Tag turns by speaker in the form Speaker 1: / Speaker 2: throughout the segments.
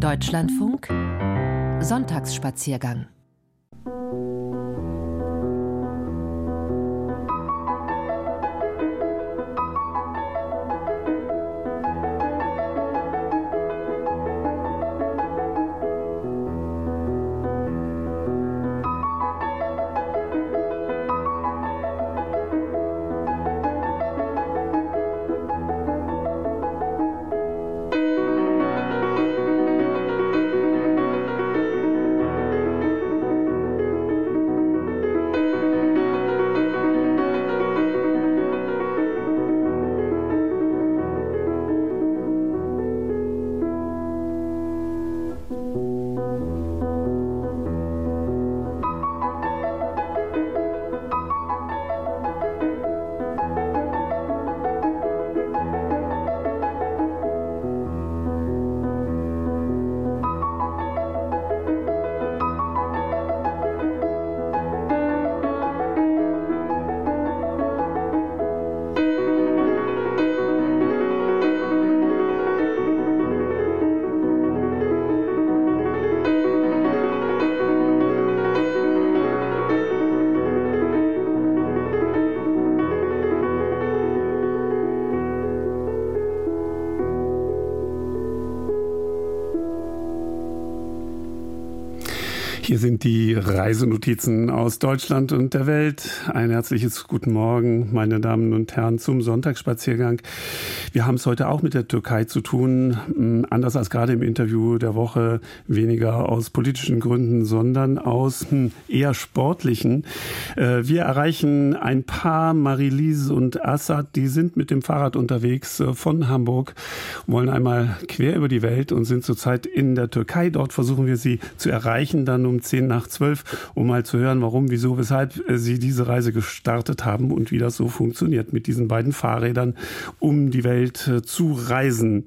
Speaker 1: Deutschlandfunk. Sonntagsspaziergang
Speaker 2: Hier sind die Reisenotizen aus Deutschland und der Welt. Ein herzliches Guten Morgen, meine Damen und Herren, zum Sonntagsspaziergang. Wir haben es heute auch mit der Türkei zu tun, hm, anders als gerade im Interview der Woche, weniger aus politischen Gründen, sondern aus hm, eher sportlichen. Äh, wir erreichen ein paar, Marilise und Assad, die sind mit dem Fahrrad unterwegs äh, von Hamburg, wollen einmal quer über die Welt und sind zurzeit in der Türkei. Dort versuchen wir sie zu erreichen, dann um zehn nach zwölf, um mal zu hören, warum, wieso, weshalb äh, Sie diese Reise gestartet haben und wie das so funktioniert mit diesen beiden Fahrrädern um die Welt äh, zu reisen.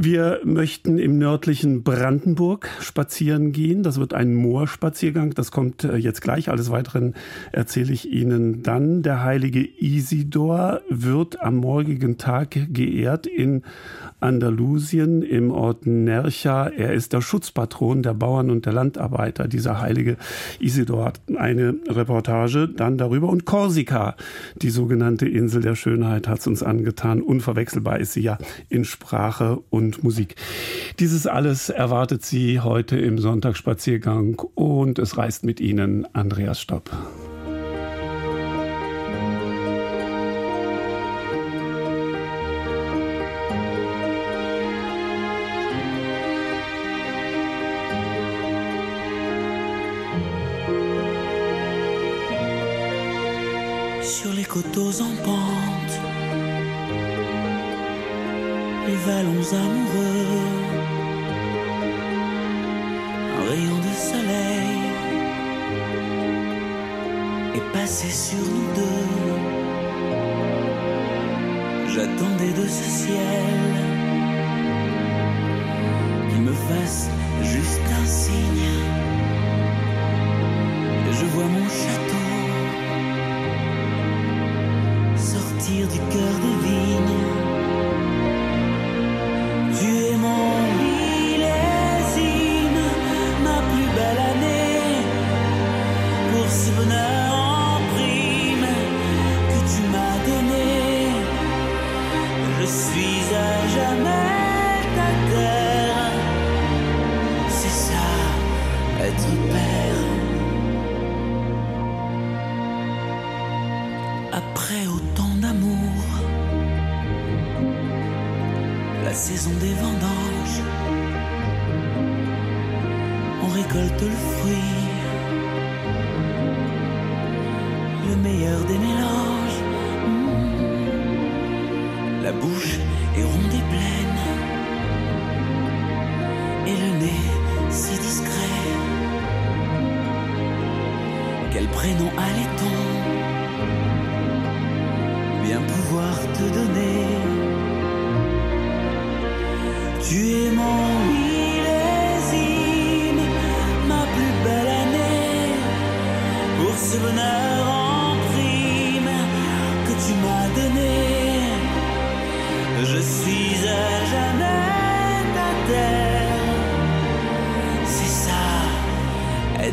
Speaker 2: Wir möchten im nördlichen Brandenburg spazieren gehen. Das wird ein Moorspaziergang. Das kommt äh, jetzt gleich. Alles Weiteren erzähle ich Ihnen dann. Der heilige Isidor wird am morgigen Tag geehrt in Andalusien im Ort Nercha. Er ist der Schutzpatron der Bauern und der Landarbeiter. Dieser heilige Isidor hat eine Reportage dann darüber. Und Korsika, die sogenannte Insel der Schönheit, hat es uns angetan. Unverwechselbar ist sie ja in Sprache und und Musik. Dieses alles erwartet Sie heute im Sonntagsspaziergang und es reist mit Ihnen Andreas Stopp.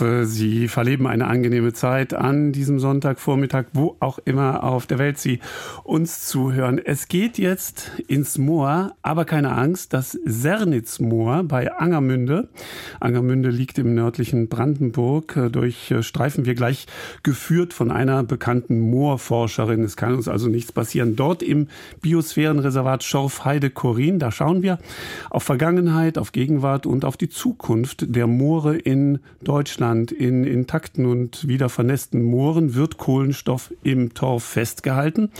Speaker 2: hoffe, Sie verleben eine angenehme Zeit an diesem Sonntagvormittag, wo auch immer auf der Welt Sie uns zuhören. Es geht jetzt ins Moor, aber keine Angst, das Sernitzmoor bei Angermünde. Angermünde liegt im nördlichen Brandenburg. Durch streifen wir gleich geführt von einer bekannten Moorforscherin. Es kann uns also nichts passieren. Dort im Biosphärenreservat Schorfheide-Korin, da schauen wir auf Vergangenheit, auf Gegenwart und auf die Zukunft der Moore in Deutschland. In intakten und wieder vernässten Mooren wird Kohlenstoff im Torf festgehalten.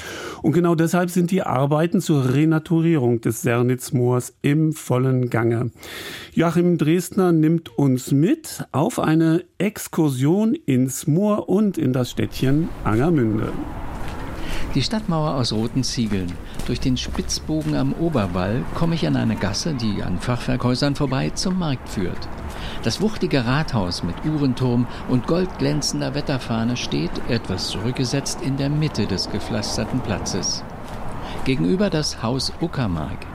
Speaker 2: Und genau deshalb sind die Arbeiten zur Renaturierung des Sernitzmoors im vollen Gange. Joachim Dresdner nimmt uns mit auf eine Exkursion ins Moor und in das Städtchen Angermünde.
Speaker 1: Die Stadtmauer aus roten Ziegeln. Durch den Spitzbogen am Oberwall komme ich an eine Gasse, die an Fachwerkhäusern vorbei zum Markt führt. Das wuchtige Rathaus mit Uhrenturm und goldglänzender Wetterfahne steht, etwas zurückgesetzt, in der Mitte des gepflasterten Platzes. Gegenüber das Haus Uckermark.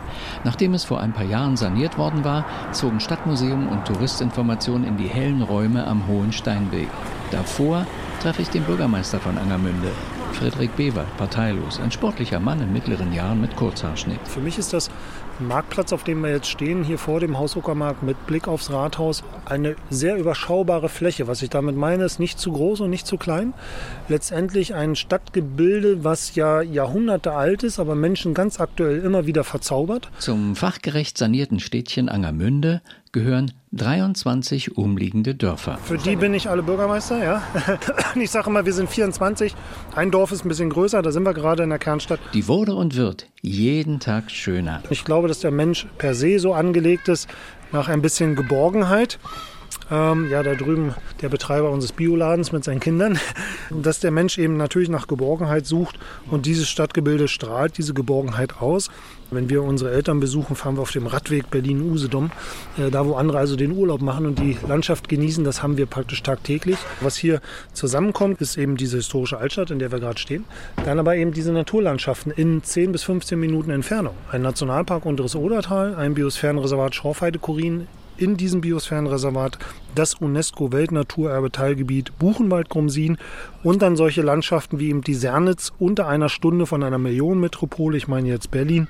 Speaker 1: Nachdem es vor ein paar Jahren saniert worden war, zogen Stadtmuseum und Touristinformation in die hellen Räume am Hohen Steinweg. Davor treffe ich den Bürgermeister von Angermünde, Friedrich Bewert, parteilos, ein sportlicher Mann in mittleren Jahren mit Kurzhaarschnitt.
Speaker 3: Für mich ist das Marktplatz, auf dem wir jetzt stehen, hier vor dem Haus Uckermark mit Blick aufs Rathaus, eine sehr überschaubare Fläche. Was ich damit meine, ist nicht zu groß und nicht zu klein. Letztendlich ein Stadtgebilde, was ja Jahrhunderte alt ist, aber Menschen ganz aktuell immer wieder verzaubert.
Speaker 1: Zum fachgerecht sanierten Städtchen Angermünde gehören 23 umliegende Dörfer.
Speaker 3: Für die bin ich alle Bürgermeister, ja. Ich sage immer, wir sind 24. Ein Dorf ist ein bisschen größer, da sind wir gerade in der Kernstadt.
Speaker 1: Die wurde und wird jeden Tag schöner.
Speaker 3: Ich glaube, dass der Mensch per se so angelegt ist nach ein bisschen Geborgenheit. Ähm, ja, da drüben der Betreiber unseres Bioladens mit seinen Kindern, dass der Mensch eben natürlich nach Geborgenheit sucht und dieses Stadtgebilde strahlt diese Geborgenheit aus. Wenn wir unsere Eltern besuchen, fahren wir auf dem Radweg Berlin-Usedom, äh, da wo andere also den Urlaub machen und die Landschaft genießen, das haben wir praktisch tagtäglich. Was hier zusammenkommt, ist eben diese historische Altstadt, in der wir gerade stehen, dann aber eben diese Naturlandschaften in 10 bis 15 Minuten Entfernung. Ein Nationalpark Unteres Odertal, ein Biosphärenreservat Schorfheide-Kurin, in diesem Biosphärenreservat das UNESCO-Weltnaturerbe-Teilgebiet Buchenwald-Grumsin und dann solche Landschaften wie eben die Sernitz unter einer Stunde von einer Millionenmetropole, ich meine jetzt Berlin,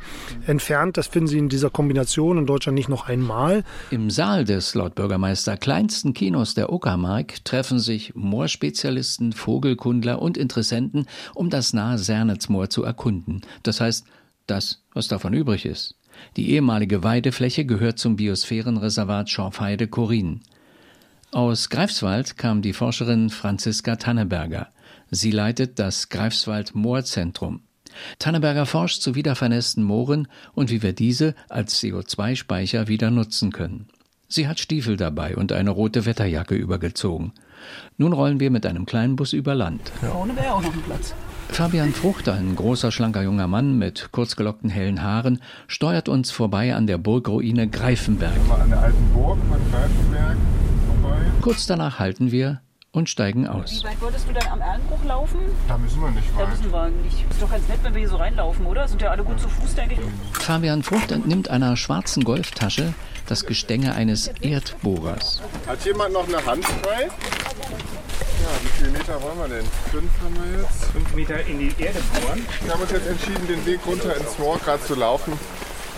Speaker 3: entfernt. Das finden Sie in dieser Kombination in Deutschland nicht noch einmal.
Speaker 1: Im Saal des laut Bürgermeister kleinsten Kinos der Uckermark treffen sich Moorspezialisten, Vogelkundler und Interessenten, um das nahe Sernitzmoor zu erkunden. Das heißt, das, was davon übrig ist. Die ehemalige Weidefläche gehört zum Biosphärenreservat Schorfheide-Korin. Aus Greifswald kam die Forscherin Franziska Tanneberger. Sie leitet das Greifswald Moorzentrum. Tanneberger forscht zu wiedervernässten Mooren und wie wir diese als CO2-Speicher wieder nutzen können. Sie hat Stiefel dabei und eine rote Wetterjacke übergezogen. Nun rollen wir mit einem kleinen Bus über Land.
Speaker 4: Vorne wäre auch noch ein Platz.
Speaker 1: Fabian Frucht, ein großer, schlanker junger Mann mit kurzgelockten hellen Haaren, steuert uns vorbei an der Burgruine Greifenberg.
Speaker 4: An der alten Burg von Greifenberg vorbei.
Speaker 1: Kurz danach halten wir und steigen aus.
Speaker 5: Wie weit wolltest du dann am Erlenbruch laufen?
Speaker 4: Da müssen wir nicht
Speaker 5: Da
Speaker 4: weit.
Speaker 5: müssen wir nicht. Ist doch ganz nett, wenn wir hier so reinlaufen, oder? Sind ja alle gut zu Fuß, denke ich.
Speaker 1: Fabian Frucht entnimmt einer schwarzen Golftasche das Gestänge eines Erdbohrers.
Speaker 4: Hat jemand noch eine Hand frei? Ja, wie viele Meter wollen wir denn? Fünf haben wir jetzt.
Speaker 6: fünf Meter in die Erde bohren.
Speaker 4: Wir haben uns jetzt entschieden, den Weg runter ins Moor gerade zu laufen.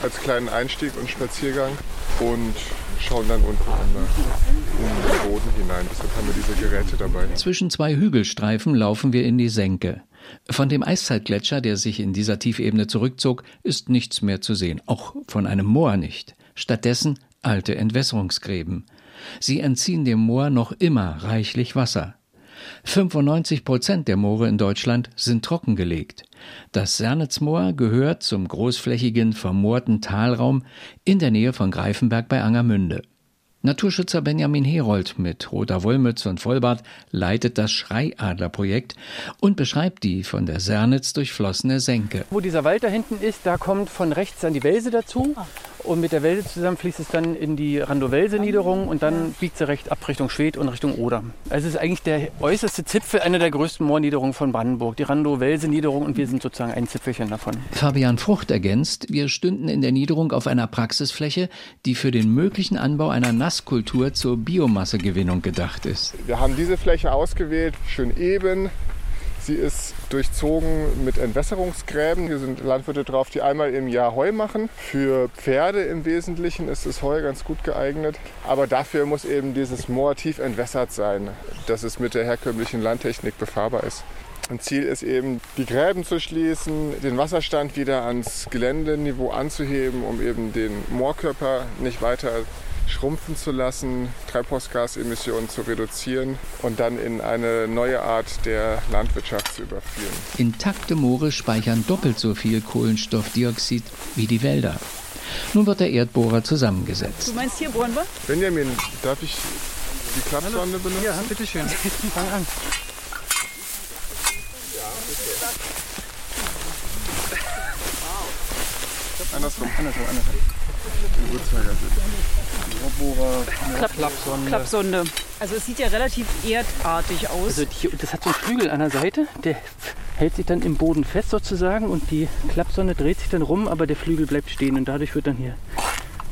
Speaker 4: Als kleinen Einstieg und Spaziergang. Und schauen dann unten in den Boden hinein. Deshalb haben wir diese Geräte dabei.
Speaker 1: Zwischen zwei Hügelstreifen laufen wir in die Senke. Von dem Eiszeitgletscher, der sich in dieser Tiefebene zurückzog, ist nichts mehr zu sehen, auch von einem Moor nicht. Stattdessen alte Entwässerungsgräben. Sie entziehen dem Moor noch immer reichlich Wasser. 95 Prozent der Moore in Deutschland sind trockengelegt. Das Sernitzmoor gehört zum großflächigen, vermoorten Talraum in der Nähe von Greifenberg bei Angermünde. Naturschützer Benjamin Herold mit roter Wollmütze und Vollbart leitet das Schreiadlerprojekt und beschreibt die von der Sernitz durchflossene Senke.
Speaker 6: Wo dieser Wald da hinten ist, da kommt von rechts dann die Welse dazu. Und mit der Welse zusammen fließt es dann in die Randow-Welse-Niederung und dann biegt sie recht ab Richtung Schwedt und Richtung Oder. Also es ist eigentlich der äußerste Zipfel einer der größten Moorniederungen von Brandenburg, die Randow-Welse-Niederung und wir sind sozusagen ein Zipfelchen davon.
Speaker 1: Fabian Frucht ergänzt, wir stünden in der Niederung auf einer Praxisfläche, die für den möglichen Anbau einer Nasskultur zur Biomassegewinnung gedacht ist.
Speaker 4: Wir haben diese Fläche ausgewählt, schön eben. Sie ist durchzogen mit Entwässerungsgräben. Hier sind Landwirte drauf, die einmal im Jahr Heu machen. Für Pferde im Wesentlichen ist das Heu ganz gut geeignet. Aber dafür muss eben dieses Moor tief entwässert sein, dass es mit der herkömmlichen Landtechnik befahrbar ist. Und Ziel ist eben, die Gräben zu schließen, den Wasserstand wieder ans Geländeniveau anzuheben, um eben den Moorkörper nicht weiter schrumpfen zu lassen, Treibhausgasemissionen zu reduzieren und dann in eine neue Art der Landwirtschaft zu überführen.
Speaker 1: Intakte Moore speichern doppelt so viel Kohlenstoffdioxid wie die Wälder. Nun wird der Erdbohrer zusammengesetzt.
Speaker 5: Du meinst, hier bohren wir?
Speaker 4: Benjamin, darf ich die Klappsonde benutzen?
Speaker 6: Ja, bitteschön. Fang an.
Speaker 4: Andersrum.
Speaker 6: Andersrum, andersrum. Klapp, Klappsonde.
Speaker 5: Klappsonde. Also es sieht ja relativ erdartig aus.
Speaker 6: Also die, das hat so einen Flügel an der Seite, der hält sich dann im Boden fest sozusagen und die Klappsonde dreht sich dann rum, aber der Flügel bleibt stehen und dadurch wird dann hier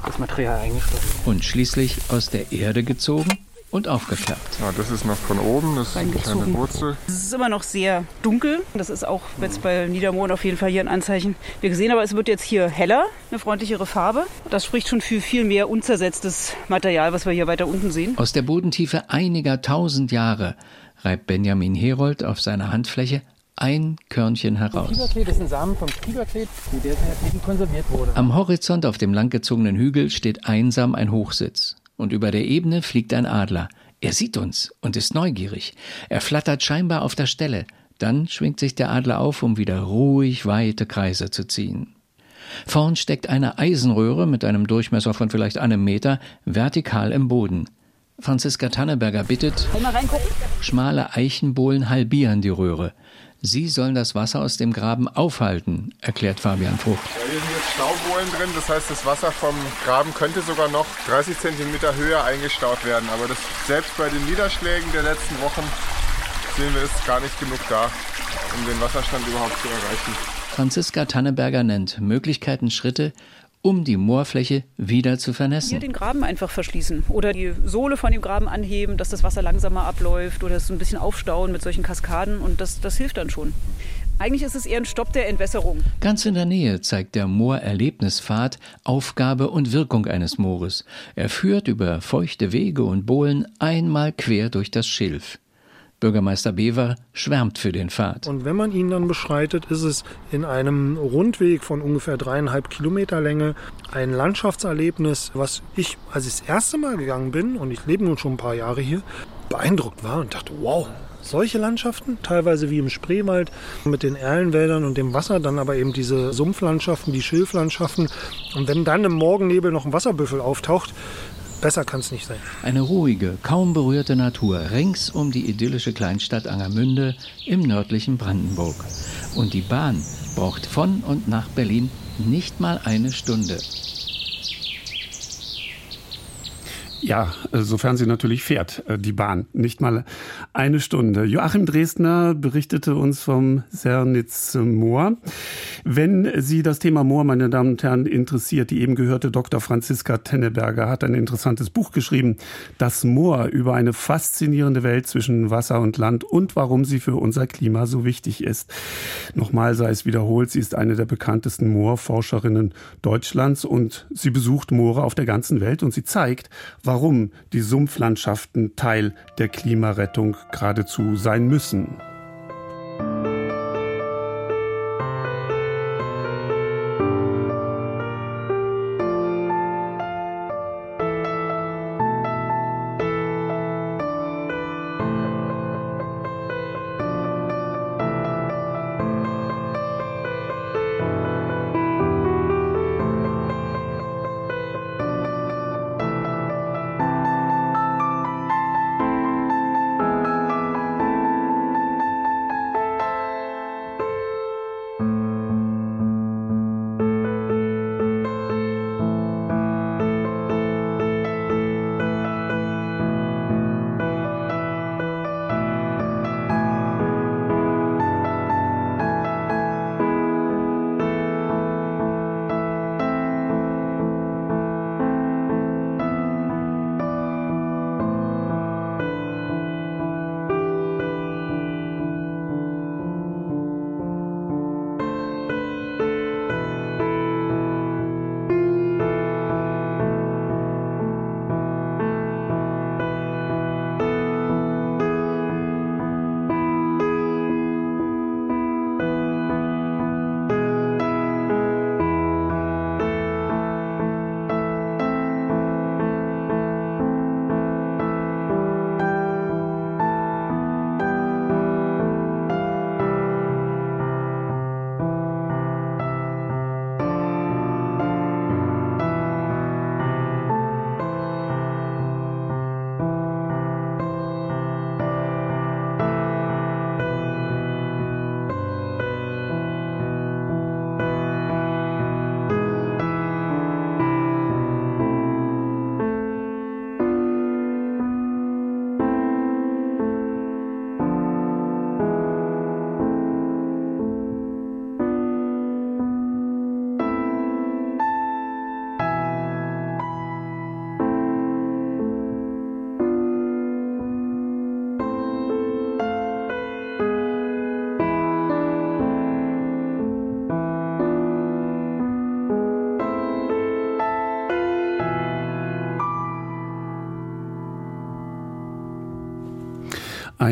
Speaker 6: das Material eingeschlossen.
Speaker 1: Und schließlich aus der Erde gezogen und aufgeklappt.
Speaker 4: Ja, das ist noch von oben, das ist eine kleine. Wurzel.
Speaker 5: es ist immer noch sehr dunkel. Das ist auch jetzt bei Niedermohn auf jeden Fall hier ein Anzeichen. Wir gesehen, aber es wird jetzt hier heller, eine freundlichere Farbe. Das spricht schon für viel mehr unzersetztes Material, was wir hier weiter unten sehen.
Speaker 1: Aus der Bodentiefe einiger tausend Jahre reibt Benjamin Herold auf seiner Handfläche ein Körnchen heraus.
Speaker 6: Das ist ein Samen vom Kieberklee, der eben konserviert wurde.
Speaker 1: Am Horizont auf dem langgezogenen Hügel steht einsam ein Hochsitz. Und über der Ebene fliegt ein Adler. Er sieht uns und ist neugierig. Er flattert scheinbar auf der Stelle. Dann schwingt sich der Adler auf, um wieder ruhig weite Kreise zu ziehen. Vorn steckt eine Eisenröhre mit einem Durchmesser von vielleicht einem Meter vertikal im Boden. Franziska Tanneberger bittet, schmale Eichenbohlen halbieren die Röhre. Sie sollen das Wasser aus dem Graben aufhalten, erklärt Fabian Frucht.
Speaker 4: Ja, hier sind jetzt Staubohlen drin, das heißt, das Wasser vom Graben könnte sogar noch 30 cm höher eingestaut werden. Aber das, selbst bei den Niederschlägen der letzten Wochen sehen wir, ist gar nicht genug da, um den Wasserstand überhaupt zu erreichen.
Speaker 1: Franziska Tanneberger nennt Möglichkeiten, Schritte, um die Moorfläche wieder zu
Speaker 5: Hier
Speaker 1: vernässen.
Speaker 5: den Graben einfach verschließen oder die Sohle von dem Graben anheben, dass das Wasser langsamer abläuft oder es so ein bisschen aufstauen mit solchen Kaskaden und das, das hilft dann schon. Eigentlich ist es eher ein Stopp der Entwässerung.
Speaker 1: Ganz in der Nähe zeigt der Moorerlebnispfad Aufgabe und Wirkung eines Moores. Er führt über feuchte Wege und Bohlen einmal quer durch das Schilf. Bürgermeister Bever schwärmt für den Pfad.
Speaker 3: Und wenn man ihn dann beschreitet, ist es in einem Rundweg von ungefähr dreieinhalb Kilometer Länge ein Landschaftserlebnis, was ich, als ich das erste Mal gegangen bin, und ich lebe nun schon ein paar Jahre hier, beeindruckt war und dachte, wow, solche Landschaften, teilweise wie im Spreewald mit den Erlenwäldern und dem Wasser, dann aber eben diese Sumpflandschaften, die Schilflandschaften. Und wenn dann im Morgennebel noch ein Wasserbüffel auftaucht, Besser kann es nicht sein.
Speaker 1: Eine ruhige, kaum berührte Natur rings um die idyllische Kleinstadt Angermünde im nördlichen Brandenburg. Und die Bahn braucht von und nach Berlin nicht mal eine Stunde.
Speaker 2: Ja, sofern sie natürlich fährt, äh, die Bahn. Nicht mal eine Stunde. Joachim Dresdner berichtete uns vom Sernitz Moor. Wenn Sie das Thema Moor, meine Damen und Herren, interessiert, die eben gehörte Dr. Franziska Tenneberger hat ein interessantes Buch geschrieben, Das Moor über eine faszinierende Welt zwischen Wasser und Land und warum sie für unser Klima so wichtig ist. Nochmal sei es wiederholt, sie ist eine der bekanntesten Moorforscherinnen Deutschlands und sie besucht Moore auf der ganzen Welt und sie zeigt, warum die Sumpflandschaften Teil der Klimarettung geradezu sein müssen.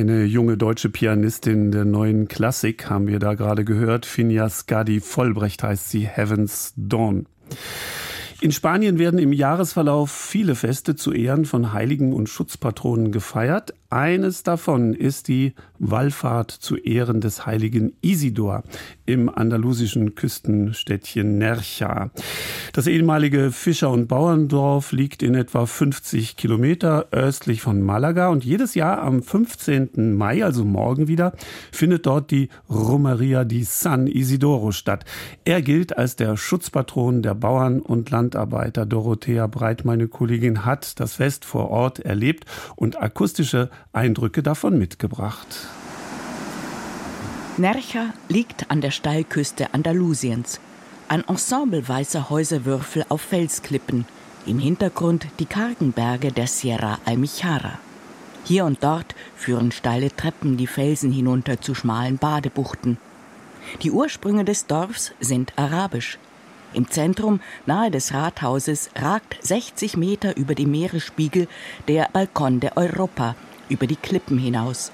Speaker 2: Eine junge deutsche Pianistin der neuen Klassik haben wir da gerade gehört. Finja Skadi Vollbrecht heißt sie, Heaven's Dawn. In Spanien werden im Jahresverlauf viele Feste zu Ehren von Heiligen und Schutzpatronen gefeiert. Eines davon ist die Wallfahrt zu Ehren des heiligen Isidor im andalusischen Küstenstädtchen Nercha. Das ehemalige Fischer- und Bauerndorf liegt in etwa 50 Kilometer östlich von Malaga und jedes Jahr am 15. Mai, also morgen wieder, findet dort die Romeria di San Isidoro statt. Er gilt als der Schutzpatron der Bauern und Landarbeiter. Dorothea Breit, meine Kollegin, hat das Fest vor Ort erlebt und akustische Eindrücke davon mitgebracht.
Speaker 7: Nercha liegt an der Steilküste Andalusiens. Ein Ensemble weißer Häuserwürfel auf Felsklippen. Im Hintergrund die kargen Berge der Sierra Almijara. Hier und dort führen steile Treppen die Felsen hinunter zu schmalen Badebuchten. Die Ursprünge des Dorfs sind arabisch. Im Zentrum, nahe des Rathauses, ragt 60 Meter über dem Meeresspiegel der Balkon der Europa über die Klippen hinaus.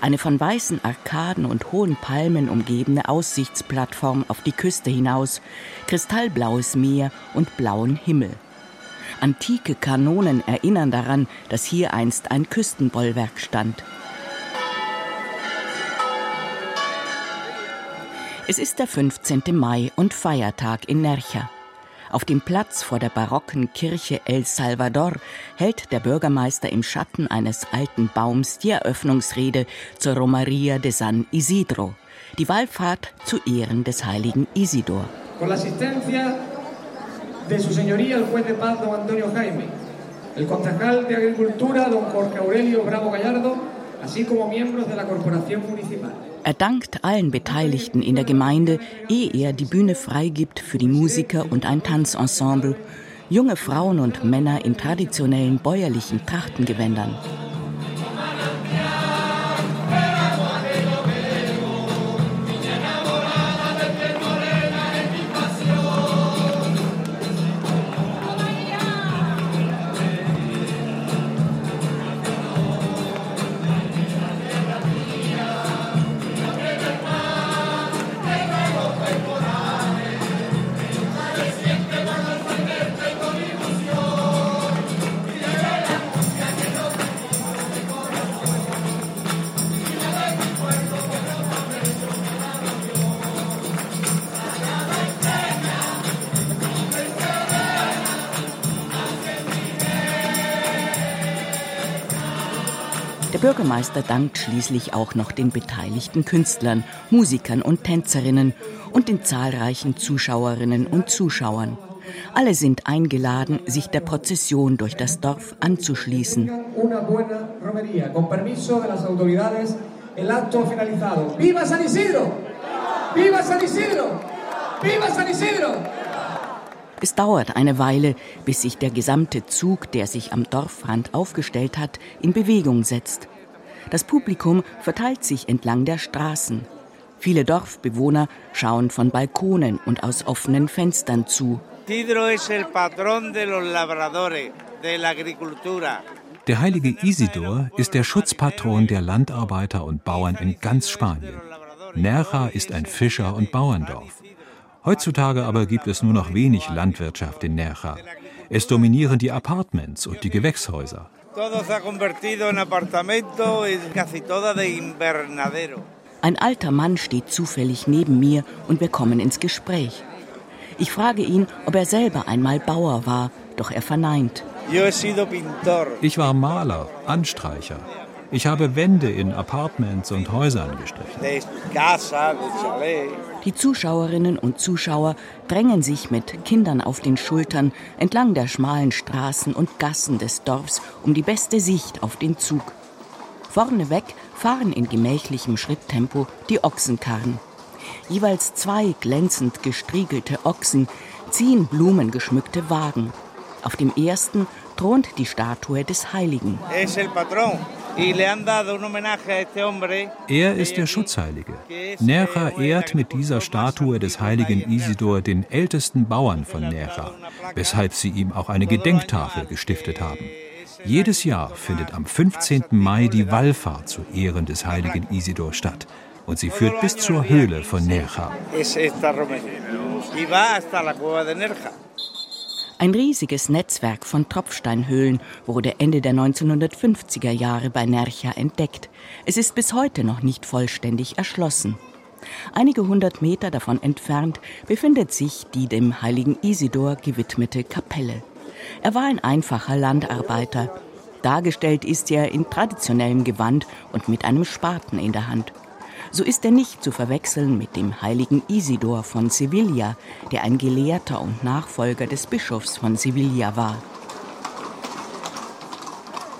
Speaker 7: Eine von weißen Arkaden und hohen Palmen umgebene Aussichtsplattform auf die Küste hinaus, kristallblaues Meer und blauen Himmel. Antike Kanonen erinnern daran, dass hier einst ein Küstenbollwerk stand. Es ist der 15. Mai und Feiertag in Nercha. Auf dem Platz vor der barocken Kirche El Salvador hält der Bürgermeister im Schatten eines alten Baums die Eröffnungsrede zur Romaria de San Isidro, die Wallfahrt zu Ehren des heiligen Isidor.
Speaker 8: Con la asistencia de su señoría el juez de paz don Antonio Jaime, el concejal de Agricultura don Jorge Aurelio Bravo Gallardo, así como miembros de la corporación municipal.
Speaker 7: Er dankt allen Beteiligten in der Gemeinde, ehe er die Bühne freigibt für die Musiker und ein Tanzensemble, junge Frauen und Männer in traditionellen bäuerlichen Trachtengewändern. Bürgermeister dankt schließlich auch noch den beteiligten Künstlern, Musikern und Tänzerinnen und den zahlreichen Zuschauerinnen und Zuschauern. Alle sind eingeladen, sich der Prozession durch das Dorf anzuschließen.
Speaker 8: Una buena romería. Con permiso de las autoridades, el acto finalizado. ¡Viva San Isidro! ¡Viva San Isidro! ¡Viva San Isidro!
Speaker 7: Es dauert eine Weile, bis sich der gesamte Zug, der sich am Dorfrand aufgestellt hat, in Bewegung setzt. Das Publikum verteilt sich entlang der Straßen. Viele Dorfbewohner schauen von Balkonen und aus offenen Fenstern zu.
Speaker 9: Isidro es el patrón de los labradores, de la agricultura.
Speaker 10: Der heilige Isidor ist der Schutzpatron der Landarbeiter und Bauern in ganz Spanien. Nerja ist ein Fischer- und Bauerndorf. Heutzutage aber gibt es nur noch wenig Landwirtschaft in Nerja. Es dominieren die Apartments und die Gewächshäuser.
Speaker 7: Ein alter Mann steht zufällig neben mir und wir kommen ins Gespräch. Ich frage ihn, ob er selber einmal Bauer war, doch er verneint.
Speaker 10: Ich war Maler, Anstreicher. Ich habe Wände in Apartments und Häusern gestrichen.
Speaker 7: Die Zuschauerinnen und Zuschauer drängen sich mit Kindern auf den Schultern entlang der schmalen Straßen und Gassen des Dorfs um die beste Sicht auf den Zug. Vorneweg fahren in gemächlichem Schritttempo die Ochsenkarren. Jeweils zwei glänzend gestriegelte Ochsen ziehen blumengeschmückte Wagen. Auf dem ersten thront die Statue des Heiligen.
Speaker 9: Es el patrón. Y
Speaker 10: Er ist der Schutzheilige. Nerja ehrt mit dieser Statue des heiligen Isidor den ältesten Bauern von Nerja, weshalb sie ihm auch eine Gedenktafel gestiftet haben. Jedes Jahr findet am 15. Mai die Wallfahrt zu Ehren des heiligen Isidor statt. Und sie führt bis zur Höhle von Nerja.
Speaker 7: Ein riesiges Netzwerk von Tropfsteinhöhlen wurde Ende der 1950er Jahre bei Nercha entdeckt. Es ist bis heute noch nicht vollständig erschlossen. Einige hundert Meter davon entfernt befindet sich die dem heiligen Isidor gewidmete Kapelle. Er war ein einfacher Landarbeiter. Dargestellt ist er in traditionellem Gewand und mit einem Spaten in der Hand. So ist er nicht zu verwechseln mit dem heiligen Isidor von Sevilla, der ein Gelehrter und Nachfolger des Bischofs von Sevilla war.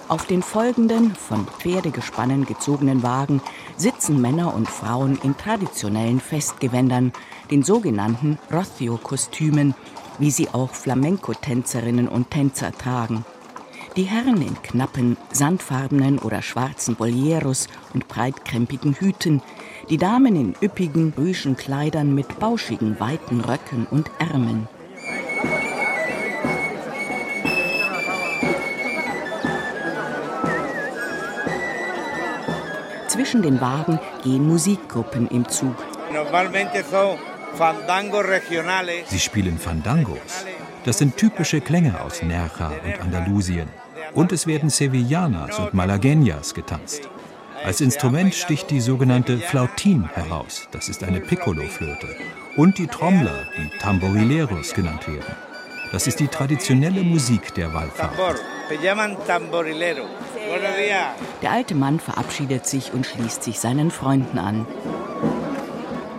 Speaker 7: Auf den folgenden, von Pferdegespannen gezogenen Wagen sitzen Männer und Frauen in traditionellen Festgewändern, den sogenannten Rocio-Kostümen, wie sie auch Flamenco-Tänzerinnen und Tänzer tragen. Die Herren in knappen, sandfarbenen oder schwarzen Boleros und breitkrempigen Hüten, die Damen in üppigen, rüschen Kleidern mit bauschigen, weiten Röcken und Ärmeln. Zwischen den Wagen gehen Musikgruppen im Zug.
Speaker 10: Sie spielen Fandangos. Das sind typische Klänge aus Nerja und Andalusien. Und es werden Sevillanas und Malagueñas getanzt. Als Instrument sticht die sogenannte Flautin heraus. Das ist eine Piccolo-Flöte. Und die Trommler, die Tamborileros genannt werden. Das ist die traditionelle Musik der Wallfahrt.
Speaker 7: Der alte Mann verabschiedet sich und schließt sich seinen Freunden an.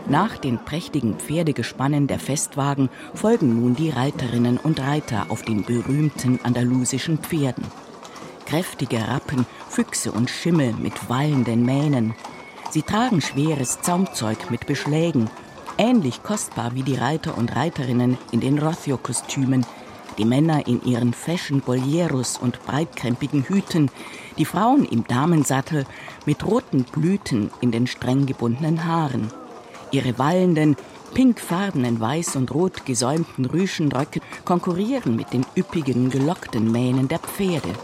Speaker 7: Nach den prächtigen Pferdegespannen der Festwagen folgen nun die Reiterinnen und Reiter auf den berühmten andalusischen Pferden. Kräftige Rappen, Füchse und Schimmel mit wallenden Mähnen. Sie tragen schweres Zaumzeug mit Beschlägen, ähnlich kostbar wie die Reiter und Reiterinnen in den Rothio-Kostümen, die Männer in ihren Fashion Bolieros und breitkrempigen Hüten, die Frauen im Damensattel mit roten Blüten in den streng gebundenen Haaren. Ihre wallenden, pinkfarbenen weiß und rot gesäumten Rüschenröcke konkurrieren mit den üppigen, gelockten Mähnen der Pferde.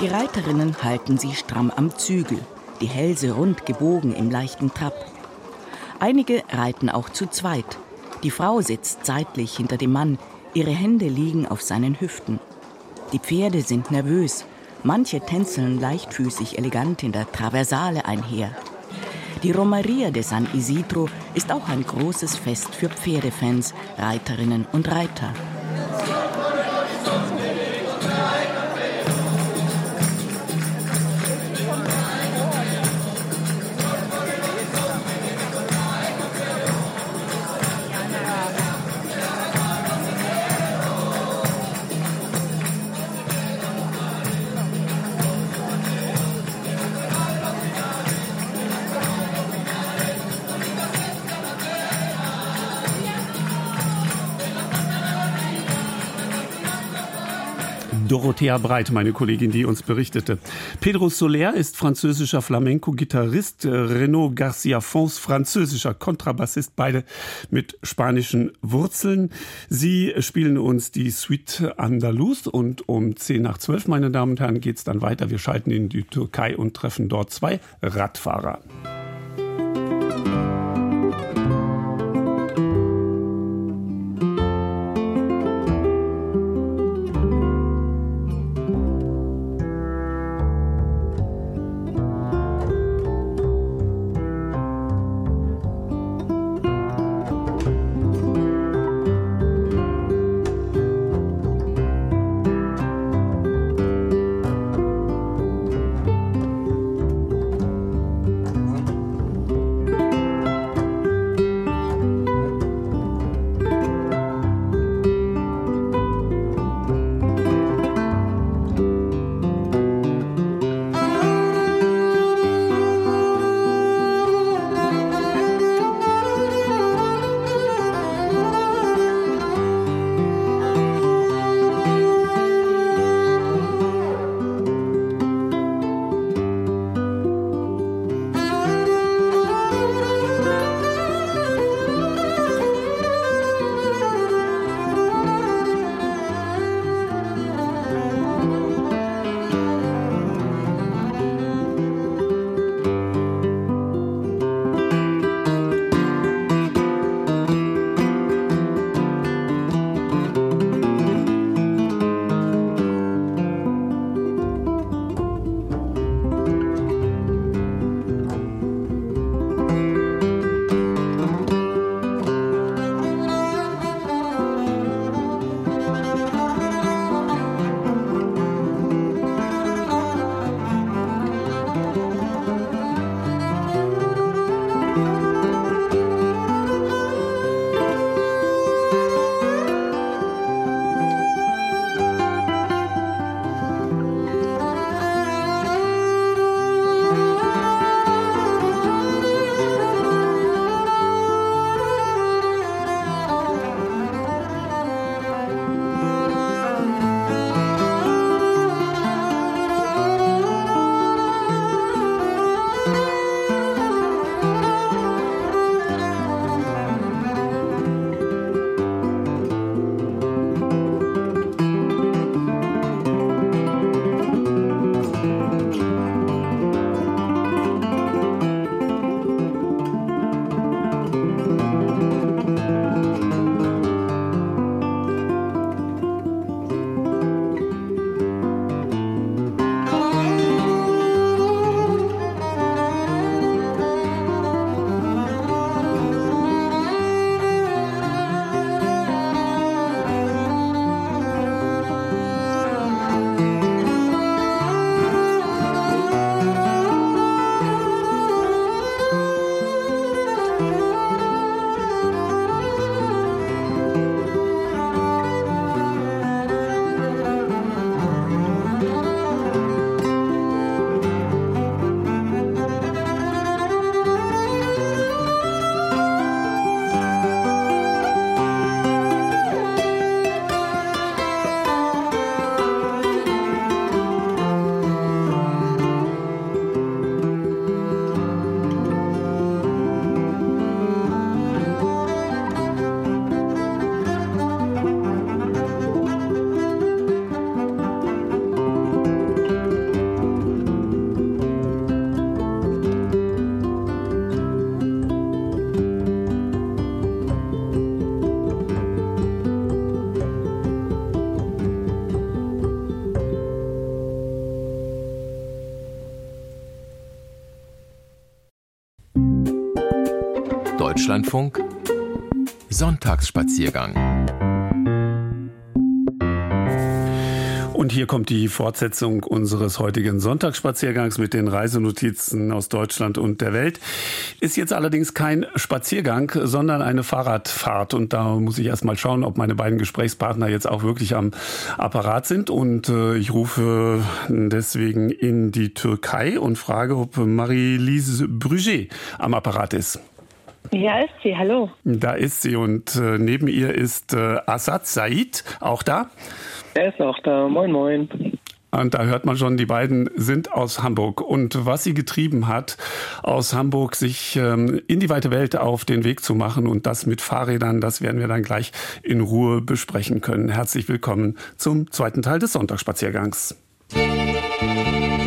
Speaker 7: Die Reiterinnen halten sie stramm am Zügel, die Hälse rund gebogen im leichten Trab. Einige reiten auch zu zweit. Die Frau sitzt seitlich hinter dem Mann, ihre Hände liegen auf seinen Hüften. Die Pferde sind nervös, manche tänzeln leichtfüßig elegant in der Traversale einher. Die Romeria de San Isidro ist auch ein großes Fest für Pferdefans, Reiterinnen und Reiter.
Speaker 2: Dorothea Breit, meine Kollegin, die uns berichtete. Pedro Soler ist französischer Flamenco-Gitarrist, Renaud Garcia Fons französischer Kontrabassist, beide mit spanischen Wurzeln. Sie spielen uns die Suite Andalus und um 10 nach 12, meine Damen und Herren, geht es dann weiter. Wir schalten in die Türkei und treffen dort zwei Radfahrer.
Speaker 11: Deutschlandfunk Sonntagsspaziergang
Speaker 2: Und hier kommt die Fortsetzung unseres heutigen Sonntagsspaziergangs mit den Reisenotizen aus Deutschland und der Welt. Ist jetzt allerdings kein Spaziergang, sondern eine Fahrradfahrt. Und da muss ich erst mal schauen, ob meine beiden Gesprächspartner jetzt auch wirklich am Apparat sind. Und äh, ich rufe deswegen in die Türkei und frage, ob Marie-Lise Brügé am Apparat ist.
Speaker 12: Ja, ist sie. Hallo.
Speaker 2: Da ist sie und äh, neben ihr ist äh, Assad Said, auch da.
Speaker 13: Er ist auch da. Moin, moin.
Speaker 2: Und da hört man schon, die beiden sind aus Hamburg. Und was sie getrieben hat, aus Hamburg sich ähm, in die weite Welt auf den Weg zu machen und das mit Fahrrädern, das werden wir dann gleich in Ruhe besprechen können. Herzlich willkommen zum zweiten Teil des Sonntagsspaziergangs. Musik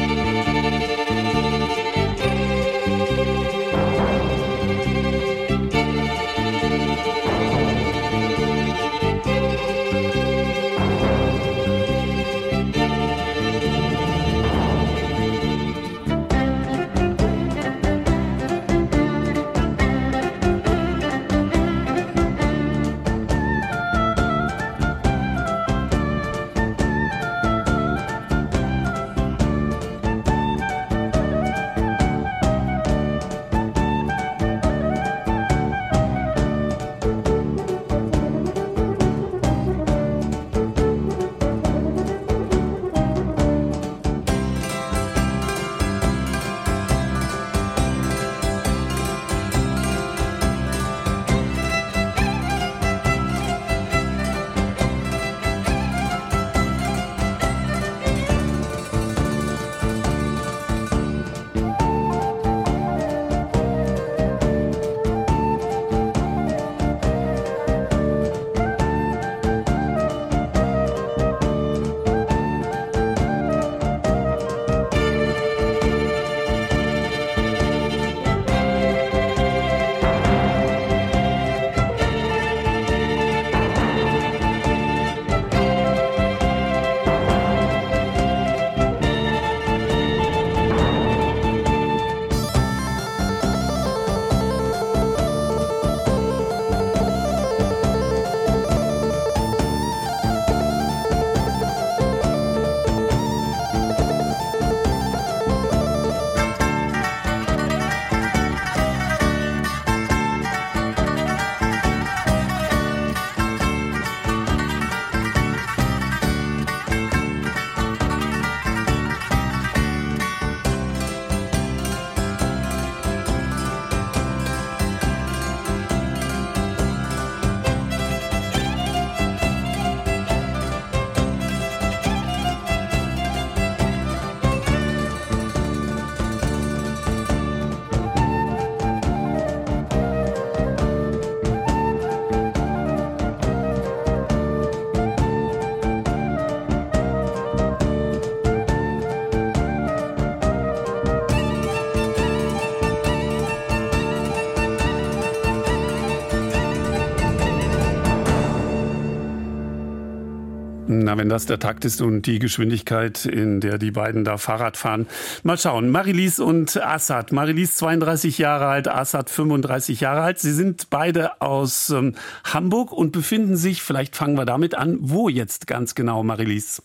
Speaker 2: Na, wenn das der Takt ist und die Geschwindigkeit, in der die beiden da Fahrrad fahren. Mal schauen. Marilis und Assad. Marilis 32 Jahre alt, Assad 35 Jahre alt. Sie sind beide aus ähm, Hamburg und befinden sich, vielleicht fangen wir damit an, wo jetzt ganz genau, Marilis?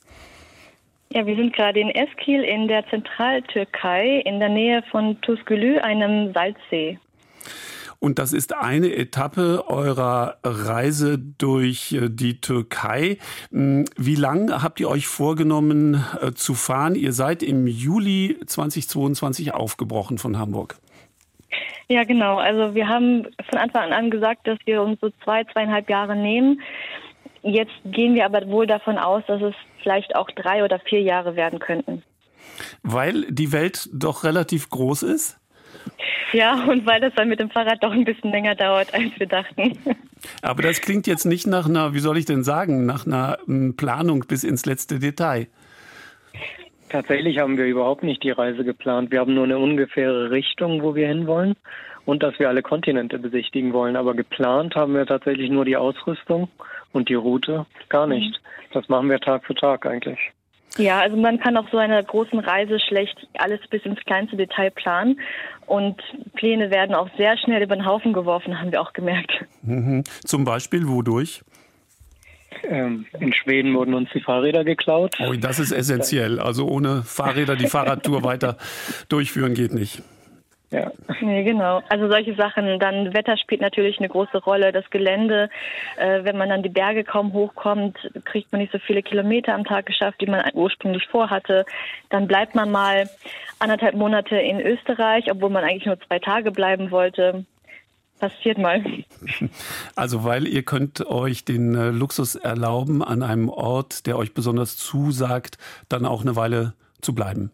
Speaker 12: Ja, wir sind gerade in Eskil in der Zentraltürkei in der Nähe von Tuzgülü, einem Salzsee.
Speaker 2: Und das ist eine Etappe eurer Reise durch äh, die Türkei. Hm, wie lange habt ihr euch vorgenommen äh, zu fahren? Ihr seid im Juli 2022 aufgebrochen von Hamburg.
Speaker 12: Ja, genau. Also wir haben von Anfang an gesagt, dass wir uns so zwei, zweieinhalb Jahre nehmen. Jetzt gehen wir aber wohl davon aus, dass es vielleicht auch drei oder vier Jahre werden könnten.
Speaker 2: Weil die Welt doch relativ groß ist?
Speaker 12: Ja, und weil das dann mit dem Fahrrad doch ein bisschen länger dauert, als wir dachten.
Speaker 2: Aber das klingt jetzt nicht nach einer, wie soll ich denn sagen, nach einer hm, Planung bis ins letzte Detail.
Speaker 13: Tatsächlich haben wir überhaupt nicht die Reise geplant. Wir haben nur eine ungefähre Richtung, wo wir hinwollen und dass wir alle Kontinente besichtigen wollen. Aber geplant haben wir tatsächlich nur die Ausrüstung und die Route gar nicht. Das machen wir Tag für Tag eigentlich.
Speaker 12: Ja, also man kann auf so einer großen Reise schlecht alles bis ins kleinste Detail planen. Und Pläne werden auch sehr schnell über den Haufen geworfen, haben wir auch gemerkt.
Speaker 2: Mhm. Zum Beispiel wodurch?
Speaker 13: Ähm, in Schweden wurden uns die Fahrräder geklaut.
Speaker 2: Oh, das ist essentiell. Also ohne Fahrräder die Fahrradtour weiter durchführen geht nicht.
Speaker 12: Ja. Nee, genau. Also solche Sachen. Dann Wetter spielt natürlich eine große Rolle. Das Gelände, äh, wenn man dann die Berge kaum hochkommt, kriegt man nicht so viele Kilometer am Tag geschafft, wie man ursprünglich vorhatte. Dann bleibt man mal anderthalb Monate in Österreich, obwohl man eigentlich nur zwei Tage bleiben wollte passiert mal.
Speaker 2: Also weil ihr könnt euch den äh, Luxus erlauben, an einem Ort, der euch besonders zusagt, dann auch eine Weile zu bleiben.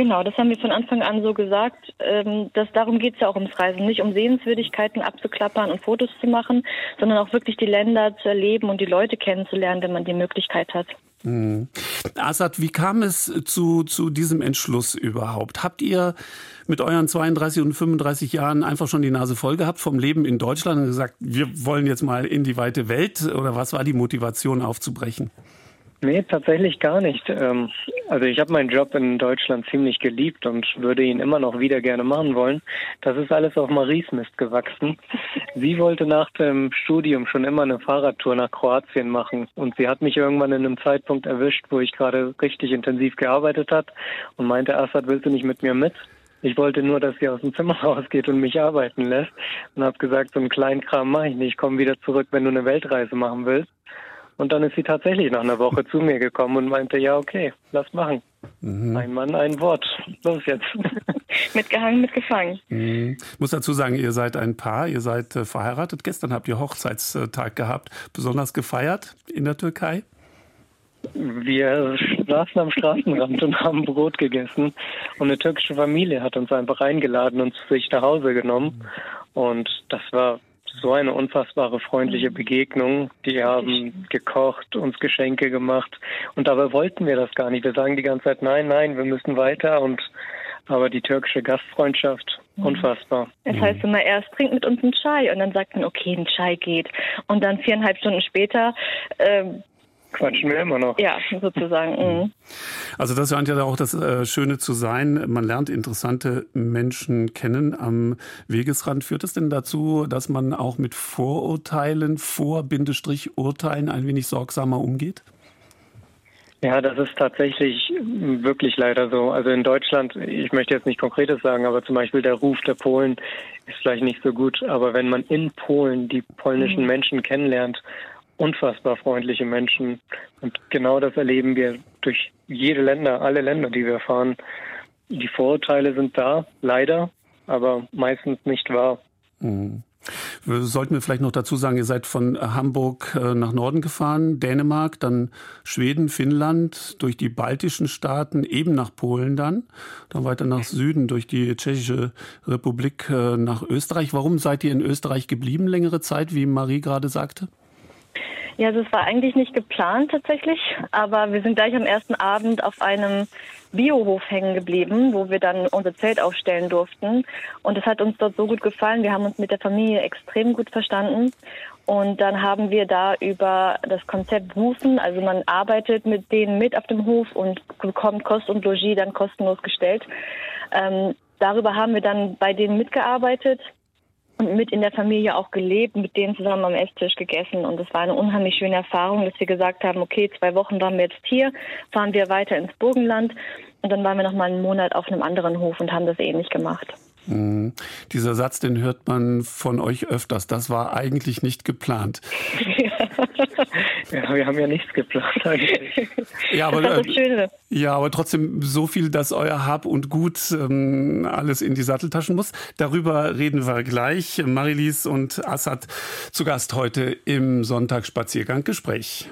Speaker 12: Genau, das haben wir von Anfang an so gesagt. Ähm, dass darum geht es ja auch ums Reisen. Nicht um Sehenswürdigkeiten abzuklappern und Fotos zu machen, sondern auch wirklich die Länder zu erleben und die Leute kennenzulernen, wenn man die Möglichkeit hat.
Speaker 2: Mhm. Assad, wie kam es zu, zu diesem Entschluss überhaupt? Habt ihr mit euren 32 und 35 Jahren einfach schon die Nase voll gehabt vom Leben in Deutschland und gesagt, wir wollen jetzt mal in die weite Welt? Oder was war die Motivation aufzubrechen?
Speaker 13: Nee, tatsächlich gar nicht. Ähm, also ich habe meinen Job in Deutschland ziemlich geliebt und würde ihn immer noch wieder gerne machen wollen. Das ist alles auf Maries Mist gewachsen. Sie wollte nach dem Studium schon immer eine Fahrradtour nach Kroatien machen und sie hat mich irgendwann in einem Zeitpunkt erwischt, wo ich gerade richtig intensiv gearbeitet hat und meinte, Assad, willst du nicht mit mir mit? Ich wollte nur, dass sie aus dem Zimmer rausgeht und mich arbeiten lässt und habe gesagt, so einen kleinen Kram mache ich nicht. Ich komme wieder zurück, wenn du eine Weltreise machen willst. Und dann ist sie tatsächlich nach einer Woche zu mir gekommen und meinte, ja, okay, lass machen. Mhm. Ein Mann, ein Wort. Los jetzt.
Speaker 12: mitgehangen, mitgefangen.
Speaker 2: Mhm. Ich muss dazu sagen, ihr seid ein Paar, ihr seid äh, verheiratet. Gestern habt ihr Hochzeitstag gehabt. Besonders gefeiert in der Türkei?
Speaker 13: Wir saßen am Straßenrand und haben Brot gegessen. Und eine türkische Familie hat uns einfach eingeladen und zu sich nach Hause genommen. Und das war so eine unfassbare freundliche Begegnung. Die haben gekocht, uns Geschenke gemacht und dabei wollten wir das gar nicht. Wir sagen die ganze Zeit, nein, nein, wir müssen weiter und aber die türkische Gastfreundschaft, mhm. unfassbar.
Speaker 12: Es heißt immer erst, trinkt mit uns einen Chai und dann sagt man, okay, ein Chai geht. Und dann viereinhalb Stunden später äh,
Speaker 13: quatschen wir immer noch.
Speaker 12: Ja, sozusagen. Mhm.
Speaker 2: Also das scheint ja auch das äh, Schöne zu sein. Man lernt interessante Menschen kennen am Wegesrand. Führt es denn dazu, dass man auch mit Vorurteilen, vor Bindestrich Urteilen ein wenig sorgsamer umgeht?
Speaker 13: Ja, das ist tatsächlich wirklich leider so. Also in Deutschland, ich möchte jetzt nicht Konkretes sagen, aber zum Beispiel der Ruf der Polen ist vielleicht nicht so gut. Aber wenn man in Polen die polnischen mhm. Menschen kennenlernt unfassbar freundliche Menschen. Und genau das erleben wir durch jede Länder, alle Länder, die wir fahren. Die Vorurteile sind da, leider, aber meistens nicht wahr.
Speaker 2: Mhm. Sollten wir vielleicht noch dazu sagen, ihr seid von Hamburg äh, nach Norden gefahren, Dänemark, dann Schweden, Finnland, durch die baltischen Staaten, eben nach Polen dann, dann weiter nach Süden durch die Tschechische Republik äh, nach Österreich. Warum seid ihr in Österreich geblieben längere Zeit, wie Marie gerade sagte?
Speaker 12: Ja, also es war eigentlich nicht geplant tatsächlich, aber wir sind gleich am ersten Abend auf einem Biohof hängen geblieben, wo wir dann unser Zelt aufstellen durften. Und es hat uns dort so gut gefallen. Wir haben uns mit der Familie extrem gut verstanden. Und dann haben wir da über das Konzept Bußen, also man arbeitet mit denen mit auf dem Hof und bekommt Kost und Logis dann kostenlos gestellt. Ähm, darüber haben wir dann bei denen mitgearbeitet und mit in der Familie auch gelebt, mit denen zusammen am Esstisch gegessen. Und es war eine unheimlich schöne Erfahrung, dass wir gesagt haben, okay, zwei Wochen waren wir jetzt hier, fahren wir weiter ins Burgenland. Und dann waren wir noch mal einen Monat auf einem anderen Hof und haben das ähnlich gemacht.
Speaker 2: Mhm. Dieser Satz, den hört man von euch öfters. Das war eigentlich nicht geplant.
Speaker 13: ja, wir haben ja nichts geplant eigentlich.
Speaker 2: Ja, aber, das das Schöne. Ja, aber trotzdem so viel, dass euer Hab und Gut ähm, alles in die Satteltaschen muss. Darüber reden wir gleich. Marilis und Assad zu Gast heute im Sonntagsspaziergang Gespräch.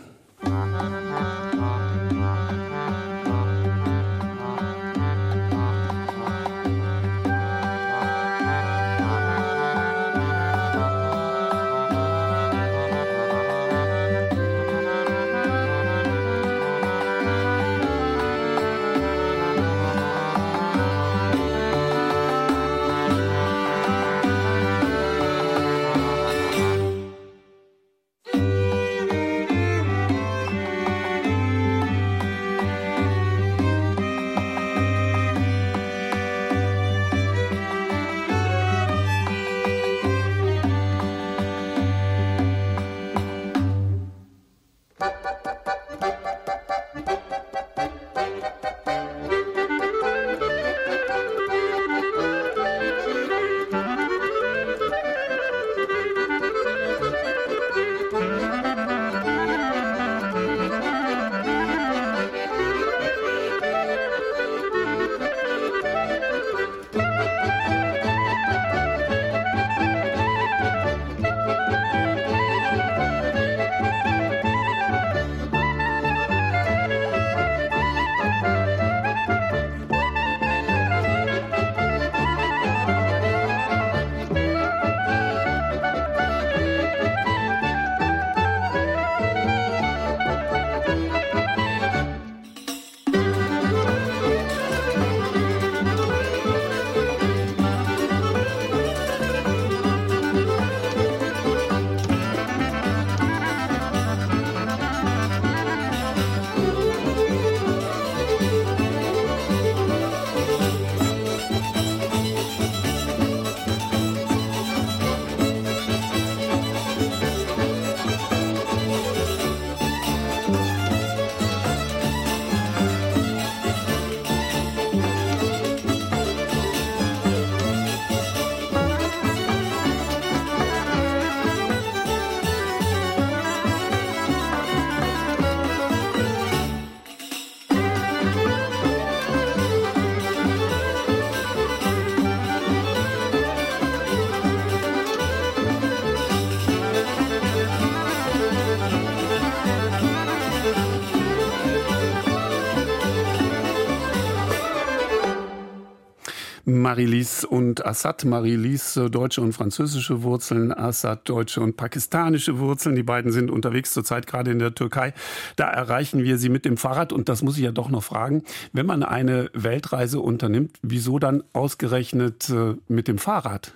Speaker 2: Marilis und Assad. Marilis äh, deutsche und französische Wurzeln, Assad deutsche und pakistanische Wurzeln. Die beiden sind unterwegs zurzeit gerade in der Türkei. Da erreichen wir sie mit dem Fahrrad. Und das muss ich ja doch noch fragen. Wenn man eine Weltreise unternimmt, wieso dann ausgerechnet äh, mit dem Fahrrad?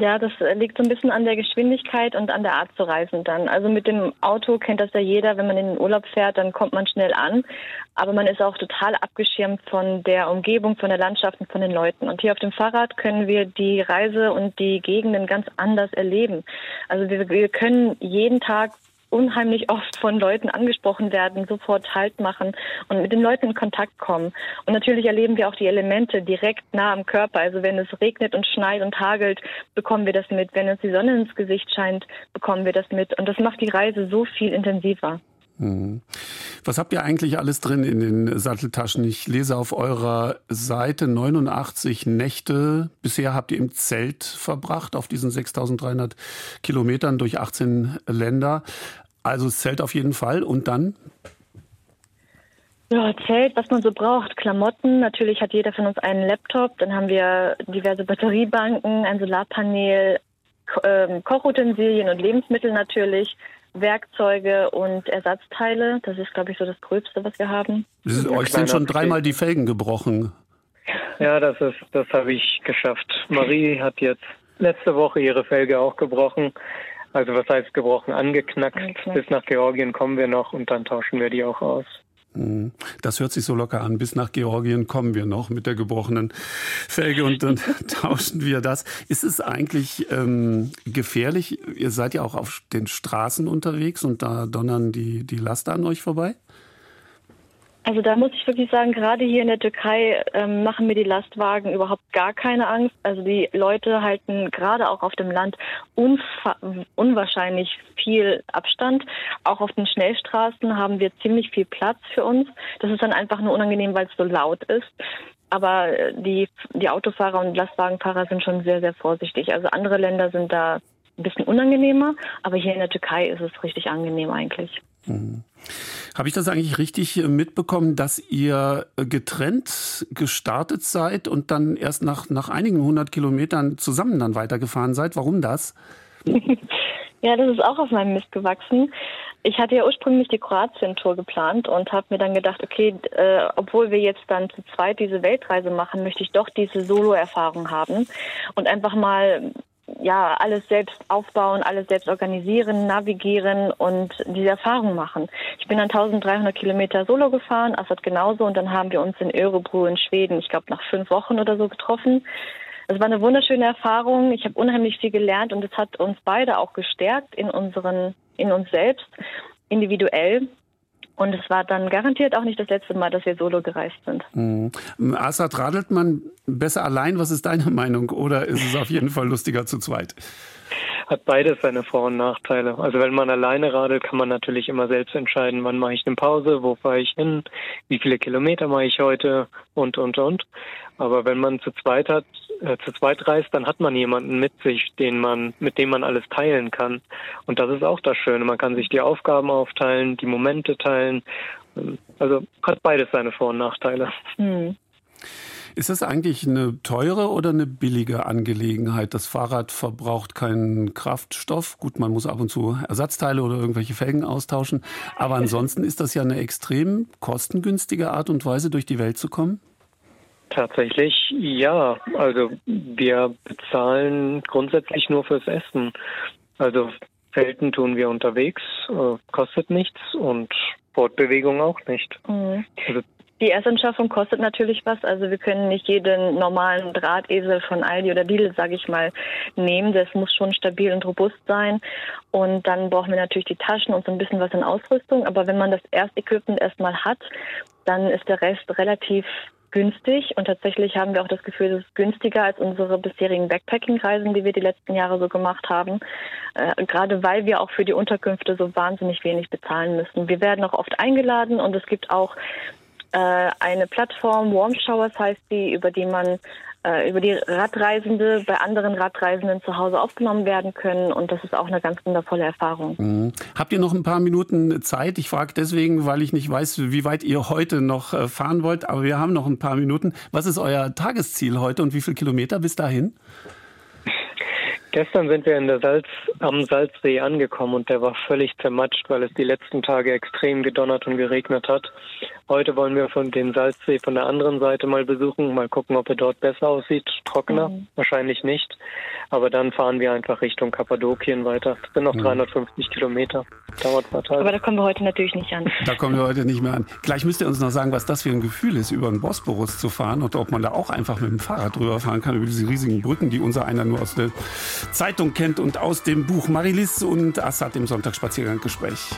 Speaker 12: Ja, das liegt so ein bisschen an der Geschwindigkeit und an der Art zu reisen dann. Also mit dem Auto kennt das ja jeder, wenn man in den Urlaub fährt, dann kommt man schnell an. Aber man ist auch total abgeschirmt von der Umgebung, von der Landschaft und von den Leuten. Und hier auf dem Fahrrad können wir die Reise und die Gegenden ganz anders erleben. Also wir, wir können jeden Tag unheimlich oft von Leuten angesprochen werden, sofort Halt machen und mit den Leuten in Kontakt kommen. Und natürlich erleben wir auch die Elemente direkt nah am Körper. Also wenn es regnet und schneit und hagelt, bekommen wir das mit. Wenn uns die Sonne ins Gesicht scheint, bekommen wir das mit. Und das macht die Reise so viel intensiver.
Speaker 2: Mhm. Was habt ihr eigentlich alles drin in den Satteltaschen? Ich lese auf eurer Seite 89 Nächte. Bisher habt ihr im Zelt verbracht auf diesen 6300 Kilometern durch 18 Länder. Also das Zelt auf jeden Fall. Und dann?
Speaker 12: Ja, Zelt, was man so braucht. Klamotten. Natürlich hat jeder von uns einen Laptop. Dann haben wir diverse Batteriebanken, ein Solarpanel, ähm, Kochutensilien und Lebensmittel natürlich. Werkzeuge und Ersatzteile. Das ist, glaube ich, so das Gröbste, was wir haben.
Speaker 2: Ist, euch sind schon dreimal die Felgen gebrochen.
Speaker 13: Ja, das ist, das habe ich geschafft. Marie hat jetzt letzte Woche ihre Felge auch gebrochen. Also was heißt gebrochen? Angeknackt. Angeknackt. Bis nach Georgien kommen wir noch und dann tauschen wir die auch aus.
Speaker 2: Mhm. Das hört sich so locker an. Bis nach Georgien kommen wir noch mit der gebrochenen Felge und dann tauschen wir das. Ist es eigentlich ähm, gefährlich? Ihr seid ja auch auf den Straßen unterwegs und da donnern die, die Laster an euch vorbei?
Speaker 12: Also da muss ich wirklich sagen, gerade hier in der Türkei ähm, machen mir die Lastwagen überhaupt gar keine Angst. Also die Leute halten gerade auch auf dem Land unwahrscheinlich viel Abstand. Auch auf den Schnellstraßen haben wir ziemlich viel Platz für uns. Das ist dann einfach nur unangenehm, weil es so laut ist. Aber äh, die, die Autofahrer und Lastwagenfahrer sind schon sehr, sehr vorsichtig. Also andere Länder sind da ein bisschen unangenehmer, aber hier in der Türkei ist es richtig angenehm eigentlich.
Speaker 2: Habe ich das eigentlich richtig äh, mitbekommen, dass ihr äh, getrennt gestartet seid und dann erst nach, nach einigen hundert Kilometern zusammen dann weitergefahren seid? Warum das?
Speaker 12: ja, das ist auch auf meinem Mist gewachsen. Ich hatte ja ursprünglich die Kroatien-Tour geplant und habe mir dann gedacht, okay, äh, obwohl wir jetzt dann zu zweit diese Weltreise machen, möchte ich doch diese Solo-Erfahrung haben und einfach mal ja, alles selbst aufbauen, alles selbst organisieren, navigieren und diese Erfahrung machen. Ich bin dann 1300 Kilometer solo gefahren, Assad genauso, und dann haben wir uns in Örebro in Schweden, ich glaube, nach fünf Wochen oder so getroffen. Es war eine wunderschöne Erfahrung. Ich habe unheimlich viel gelernt und es hat uns beide auch gestärkt in unseren, in uns selbst, individuell. Und es war dann garantiert auch nicht das letzte Mal, dass wir solo gereist sind.
Speaker 2: Mhm. Assad, radelt man besser allein? Was ist deine Meinung? Oder ist es auf jeden Fall lustiger zu zweit?
Speaker 13: Hat beides seine Vor- und Nachteile. Also wenn man alleine radelt, kann man natürlich immer selbst entscheiden, wann mache ich eine Pause, wo fahre ich hin, wie viele Kilometer mache ich heute und, und, und. Aber wenn man zu zweit hat, äh, zu zweit reist, dann hat man jemanden mit sich, den man, mit dem man alles teilen kann. Und das ist auch das Schöne. Man kann sich die Aufgaben aufteilen, die Momente teilen. Also hat beides seine Vor- und Nachteile.
Speaker 12: Hm.
Speaker 2: Ist das eigentlich eine teure oder eine billige Angelegenheit? Das Fahrrad verbraucht keinen Kraftstoff. Gut, man muss ab und zu Ersatzteile oder irgendwelche Felgen austauschen. Aber ansonsten ist das ja eine extrem kostengünstige Art und Weise, durch die Welt zu kommen.
Speaker 13: Tatsächlich ja. Also wir bezahlen grundsätzlich nur fürs Essen. Also Felten tun wir unterwegs, äh, kostet nichts und Fortbewegung auch nicht.
Speaker 12: Mhm. Also die Erstanschaffung kostet natürlich was. Also wir können nicht jeden normalen Drahtesel von Aldi oder Lidl, sage ich mal, nehmen. Das muss schon stabil und robust sein. Und dann brauchen wir natürlich die Taschen und so ein bisschen was in Ausrüstung. Aber wenn man das Erstequipment erstmal hat, dann ist der Rest relativ günstig und tatsächlich haben wir auch das Gefühl, es ist günstiger als unsere bisherigen Backpacking-Reisen, die wir die letzten Jahre so gemacht haben. Äh, gerade weil wir auch für die Unterkünfte so wahnsinnig wenig bezahlen müssen. Wir werden auch oft eingeladen und es gibt auch äh, eine Plattform, Warm Showers heißt die, über die man äh, über die Radreisende bei anderen Radreisenden zu Hause aufgenommen werden können. Und das ist auch eine ganz wundervolle Erfahrung.
Speaker 2: Mhm. Habt ihr noch ein paar Minuten Zeit? Ich frage deswegen, weil ich nicht weiß, wie weit ihr heute noch äh, fahren wollt. Aber wir haben noch ein paar Minuten. Was ist euer Tagesziel heute und wie viele Kilometer bis dahin?
Speaker 13: Gestern sind wir in der Salz, am Salzsee angekommen und der war völlig zermatscht, weil es die letzten Tage extrem gedonnert und geregnet hat. Heute wollen wir von den Salzsee von der anderen Seite mal besuchen, mal gucken, ob er dort besser aussieht. Trockener, mhm. wahrscheinlich nicht. Aber dann fahren wir einfach Richtung Kappadokien weiter. Das sind noch mhm. 350 Kilometer. Dauert ein paar Tage.
Speaker 12: Aber da kommen wir heute natürlich nicht an.
Speaker 2: Da kommen wir heute nicht mehr an. Gleich müsst ihr uns noch sagen, was das für ein Gefühl ist, über den Bosporus zu fahren oder ob man da auch einfach mit dem Fahrrad drüber fahren kann, über diese riesigen Brücken, die unser einer nur aus der Zeitung kennt und aus dem Buch Marilis und Assad im Sonntagsspaziergang Gespräch.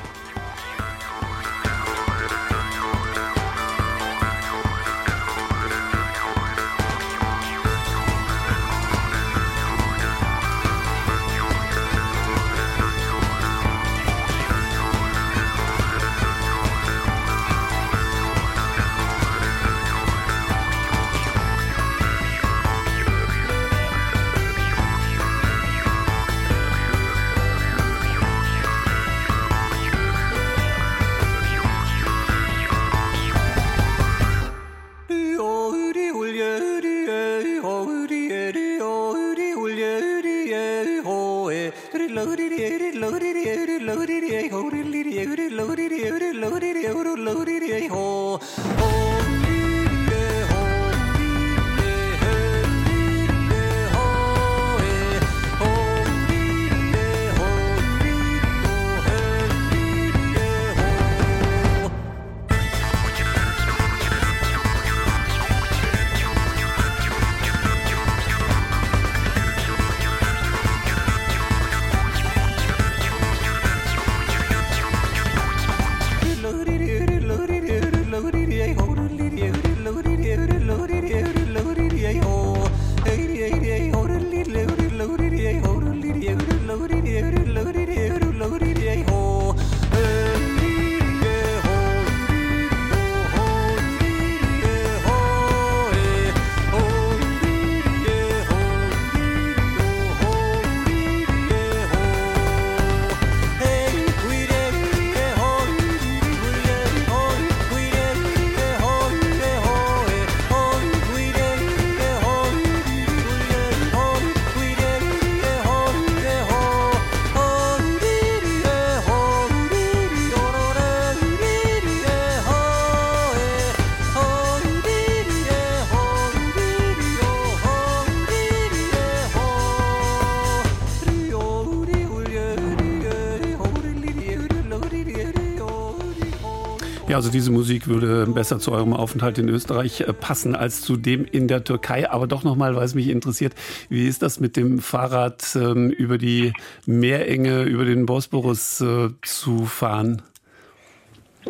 Speaker 2: Also diese Musik würde besser zu eurem Aufenthalt in Österreich äh, passen als zu dem in der Türkei. Aber doch nochmal, weil es mich interessiert, wie ist das mit dem Fahrrad ähm, über die Meerenge, über den Bosporus äh, zu fahren?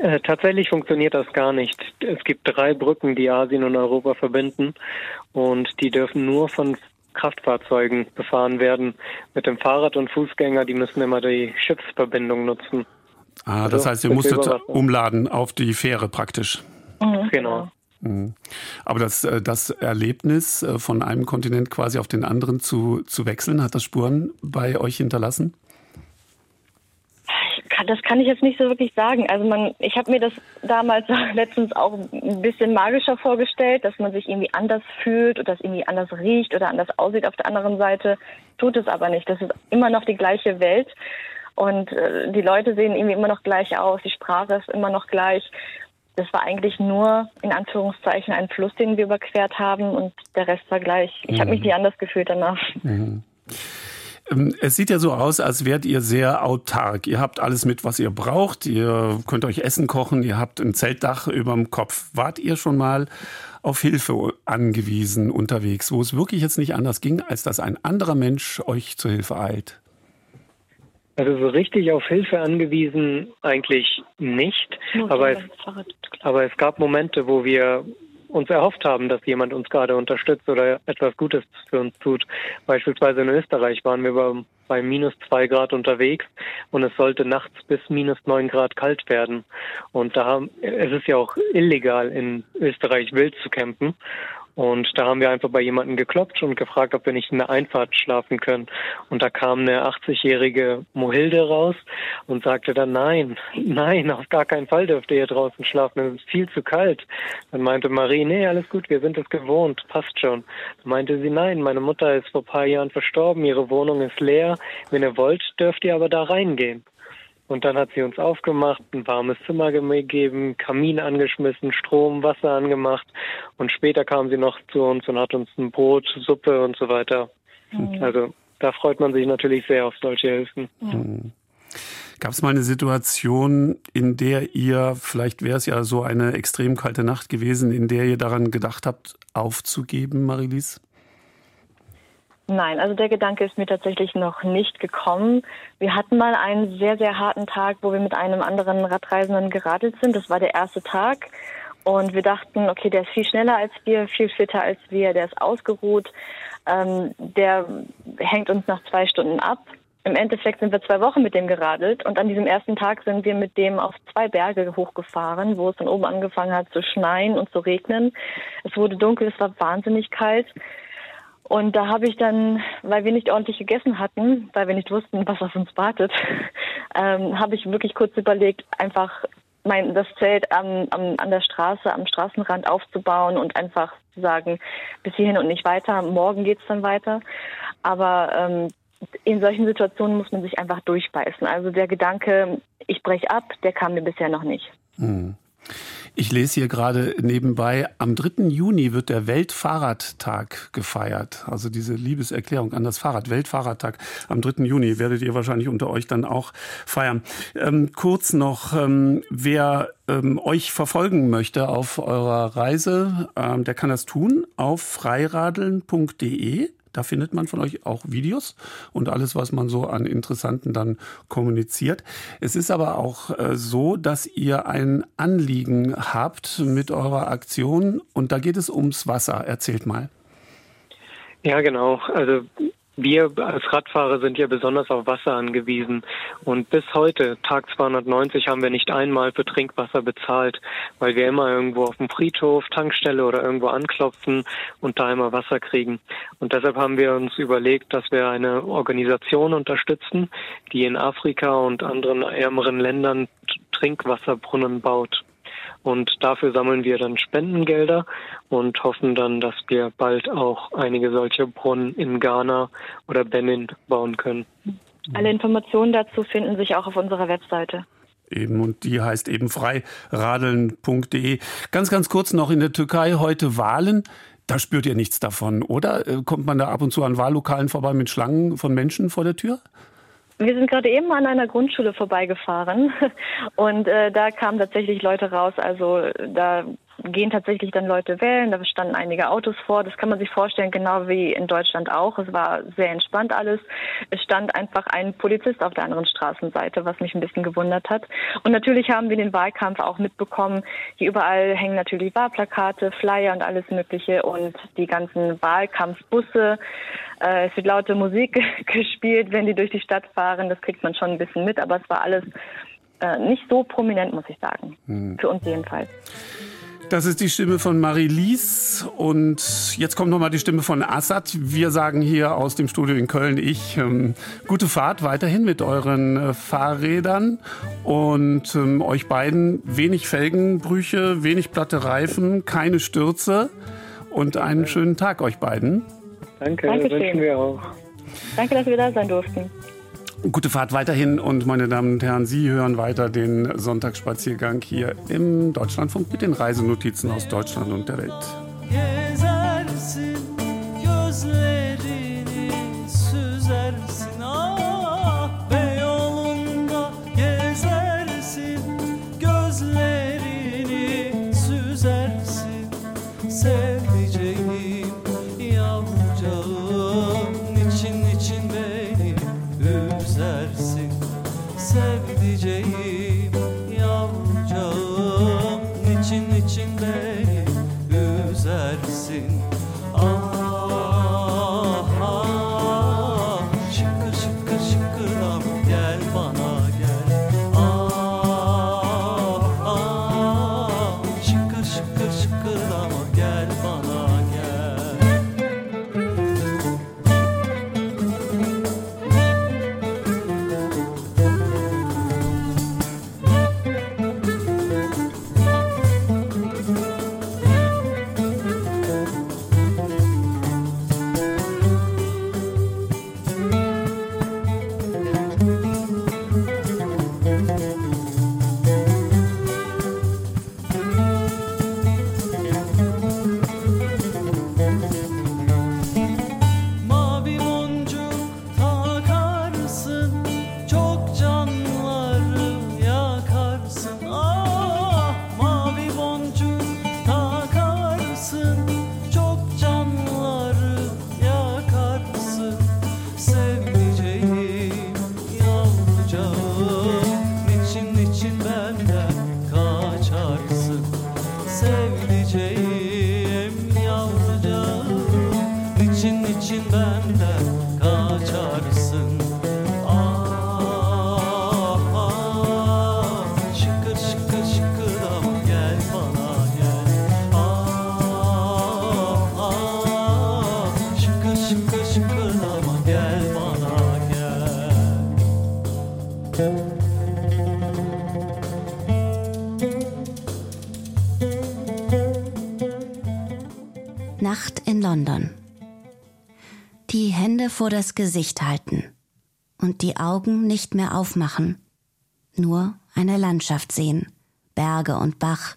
Speaker 13: Äh, tatsächlich funktioniert das gar nicht. Es gibt drei Brücken, die Asien und Europa verbinden und die dürfen nur von Kraftfahrzeugen befahren werden. Mit dem Fahrrad und Fußgänger, die müssen immer die Schiffsverbindung nutzen.
Speaker 2: Ah, das also, heißt, ihr musstet umladen auf die Fähre praktisch.
Speaker 13: Mhm, genau.
Speaker 2: Mhm. Aber das, äh, das Erlebnis, äh, von einem Kontinent quasi auf den anderen zu, zu wechseln, hat das Spuren bei euch hinterlassen?
Speaker 12: das kann ich jetzt nicht so wirklich sagen. Also man, ich habe mir das damals letztens auch ein bisschen magischer vorgestellt, dass man sich irgendwie anders fühlt oder dass irgendwie anders riecht oder anders aussieht auf der anderen Seite. Tut es aber nicht. Das ist immer noch die gleiche Welt. Und äh, die Leute sehen irgendwie immer noch gleich aus, die Sprache ist immer noch gleich. Das war eigentlich nur in Anführungszeichen ein Fluss, den wir überquert haben und der Rest war gleich. Ich mhm. habe mich nie anders gefühlt danach.
Speaker 2: Mhm. Ähm, es sieht ja so aus, als wärt ihr sehr autark. Ihr habt alles mit, was ihr braucht. Ihr könnt euch Essen kochen. Ihr habt ein Zeltdach über dem Kopf. Wart ihr schon mal auf Hilfe angewiesen unterwegs, wo es wirklich jetzt nicht anders ging, als dass ein anderer Mensch euch zur Hilfe eilt?
Speaker 13: Also so richtig auf Hilfe angewiesen eigentlich nicht. Aber es, aber es gab Momente, wo wir uns erhofft haben, dass jemand uns gerade unterstützt oder etwas Gutes für uns tut. Beispielsweise in Österreich waren wir bei, bei minus zwei Grad unterwegs und es sollte nachts bis minus neun Grad kalt werden. Und da haben, es ist ja auch illegal in Österreich wild zu campen. Und da haben wir einfach bei jemandem geklopft und gefragt, ob wir nicht in der Einfahrt schlafen können. Und da kam eine 80-jährige Mohilde raus und sagte dann, nein, nein, auf gar keinen Fall dürft ihr hier draußen schlafen, es ist viel zu kalt. Dann meinte Marie, nee, alles gut, wir sind es gewohnt, passt schon. Dann meinte sie, nein, meine Mutter ist vor paar Jahren verstorben, ihre Wohnung ist leer, wenn ihr wollt, dürft ihr aber da reingehen. Und dann hat sie uns aufgemacht, ein warmes Zimmer gegeben, Kamin angeschmissen, Strom, Wasser angemacht. Und später kam sie noch zu uns und hat uns ein Brot, Suppe und so weiter. Mhm. Also da freut man sich natürlich sehr auf solche Hilfen. Mhm.
Speaker 2: Gab es mal eine Situation, in der ihr, vielleicht wäre es ja so eine extrem kalte Nacht gewesen, in der ihr daran gedacht habt, aufzugeben, Marilise?
Speaker 12: Nein, also der Gedanke ist mir tatsächlich noch nicht gekommen. Wir hatten mal einen sehr, sehr harten Tag, wo wir mit einem anderen Radreisenden geradelt sind. Das war der erste Tag. Und wir dachten, okay, der ist viel schneller als wir, viel fitter als wir, der ist ausgeruht, ähm, der hängt uns nach zwei Stunden ab. Im Endeffekt sind wir zwei Wochen mit dem geradelt und an diesem ersten Tag sind wir mit dem auf zwei Berge hochgefahren, wo es dann oben angefangen hat zu schneien und zu regnen. Es wurde dunkel, es war wahnsinnig kalt. Und da habe ich dann, weil wir nicht ordentlich gegessen hatten, weil wir nicht wussten, was auf uns wartet, ähm, habe ich wirklich kurz überlegt, einfach mein, das Zelt am, am, an der Straße, am Straßenrand aufzubauen und einfach zu sagen, bis hierhin und nicht weiter. Morgen geht's dann weiter. Aber ähm, in solchen Situationen muss man sich einfach durchbeißen. Also der Gedanke, ich breche ab, der kam mir bisher noch nicht.
Speaker 2: Hm. Ich lese hier gerade nebenbei, am 3. Juni wird der Weltfahrradtag gefeiert. Also diese Liebeserklärung an das Fahrrad. Weltfahrradtag am 3. Juni werdet ihr wahrscheinlich unter euch dann auch feiern. Ähm, kurz noch, ähm, wer ähm, euch verfolgen möchte auf eurer Reise, ähm, der kann das tun auf freiradeln.de. Da findet man von euch auch Videos und alles, was man so an Interessanten dann kommuniziert. Es ist aber auch äh, so, dass ihr ein Anliegen habt mit eurer Aktion und da geht es ums Wasser. Erzählt mal.
Speaker 13: Ja, genau. Also wir als Radfahrer sind ja besonders auf Wasser angewiesen und bis heute, Tag 290, haben wir nicht einmal für Trinkwasser bezahlt, weil wir immer irgendwo auf dem Friedhof, Tankstelle oder irgendwo anklopfen und da immer Wasser kriegen. Und deshalb haben wir uns überlegt, dass wir eine Organisation unterstützen, die in Afrika und anderen ärmeren Ländern Trinkwasserbrunnen baut. Und dafür sammeln wir dann Spendengelder und hoffen dann, dass wir bald auch einige solche Brunnen in Ghana oder Benin bauen können.
Speaker 12: Alle Informationen dazu finden sich auch auf unserer Webseite.
Speaker 2: Eben, und die heißt eben freiradeln.de. Ganz, ganz kurz noch in der Türkei heute Wahlen. Da spürt ihr nichts davon, oder? Äh, kommt man da ab und zu an Wahllokalen vorbei mit Schlangen von Menschen vor der Tür?
Speaker 12: Wir sind gerade eben an einer Grundschule vorbeigefahren und äh, da kamen tatsächlich Leute raus. Also da gehen tatsächlich dann Leute wählen. Da standen einige Autos vor. Das kann man sich vorstellen, genau wie in Deutschland auch. Es war sehr entspannt alles. Es stand einfach ein Polizist auf der anderen Straßenseite, was mich ein bisschen gewundert hat. Und natürlich haben wir den Wahlkampf auch mitbekommen. Hier überall hängen natürlich Wahlplakate, Flyer und alles Mögliche und die ganzen Wahlkampfbusse. Äh, es wird laute Musik gespielt, wenn die durch die Stadt fahren. Das kriegt man schon ein bisschen mit, aber es war alles äh, nicht so prominent, muss ich sagen. Hm. Für uns jedenfalls.
Speaker 2: Das ist die Stimme von Marie-Lise und jetzt kommt nochmal die Stimme von Assad. Wir sagen hier aus dem Studio in Köln, ich, ähm, gute Fahrt weiterhin mit euren äh, Fahrrädern und ähm, euch beiden wenig Felgenbrüche, wenig platte Reifen, keine Stürze und einen schönen Tag euch beiden.
Speaker 13: Danke, Dankeschön. wünschen wir auch.
Speaker 12: Danke, dass wir da sein durften.
Speaker 2: Gute Fahrt weiterhin und meine Damen und Herren, Sie hören weiter den Sonntagsspaziergang hier im Deutschlandfunk mit den Reisenotizen aus Deutschland und der Welt.
Speaker 11: Vor das Gesicht halten und die Augen nicht mehr aufmachen, nur eine Landschaft sehen, Berge und Bach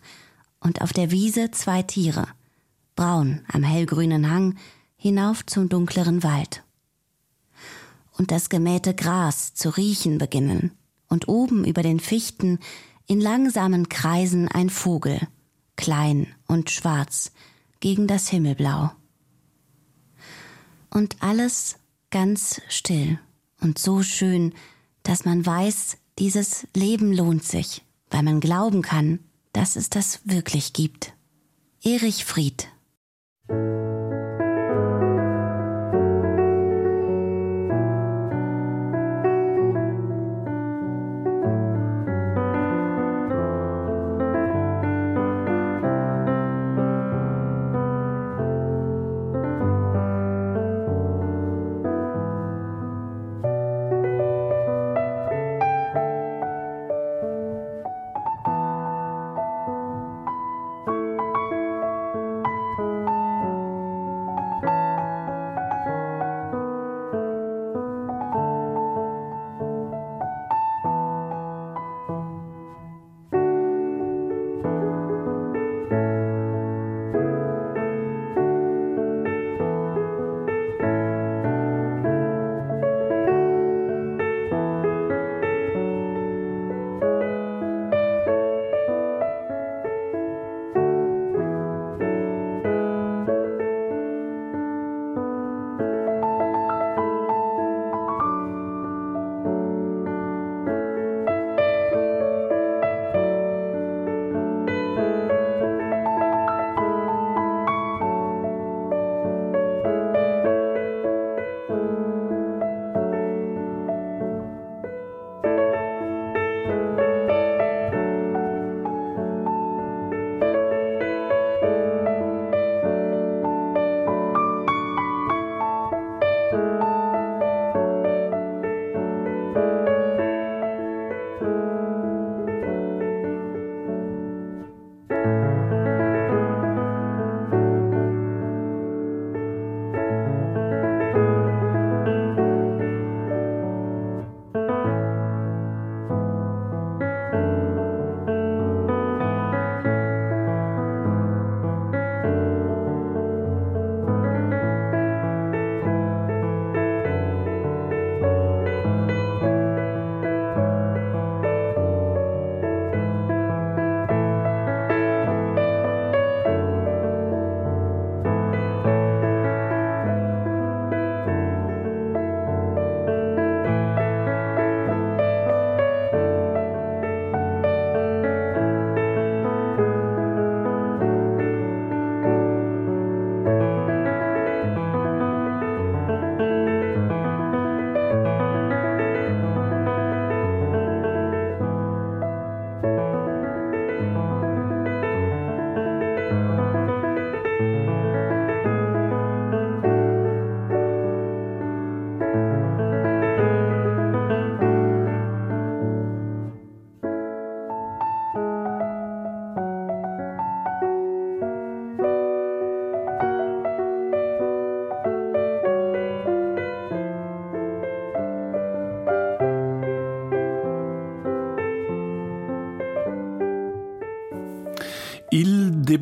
Speaker 11: und auf der Wiese zwei Tiere, braun am hellgrünen Hang hinauf zum dunkleren Wald. Und das gemähte Gras zu riechen beginnen und oben über den Fichten in langsamen Kreisen ein Vogel, klein und schwarz, gegen das Himmelblau. Und alles ganz still und so schön, dass man weiß, dieses Leben lohnt sich, weil man glauben kann, dass es das wirklich gibt. Erich Fried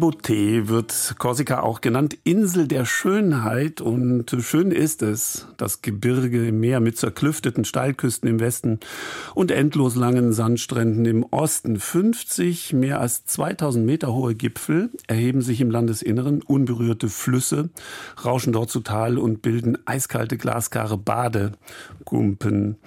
Speaker 2: Beauté wird Korsika auch genannt, Insel der Schönheit. Und schön ist es, das Gebirge im Meer mit zerklüfteten Steilküsten im Westen und endlos langen Sandstränden im Osten. 50 mehr als 2000 Meter hohe Gipfel erheben sich im Landesinneren, unberührte Flüsse rauschen dort zu Tal und bilden eiskalte glasklare Badegumpen.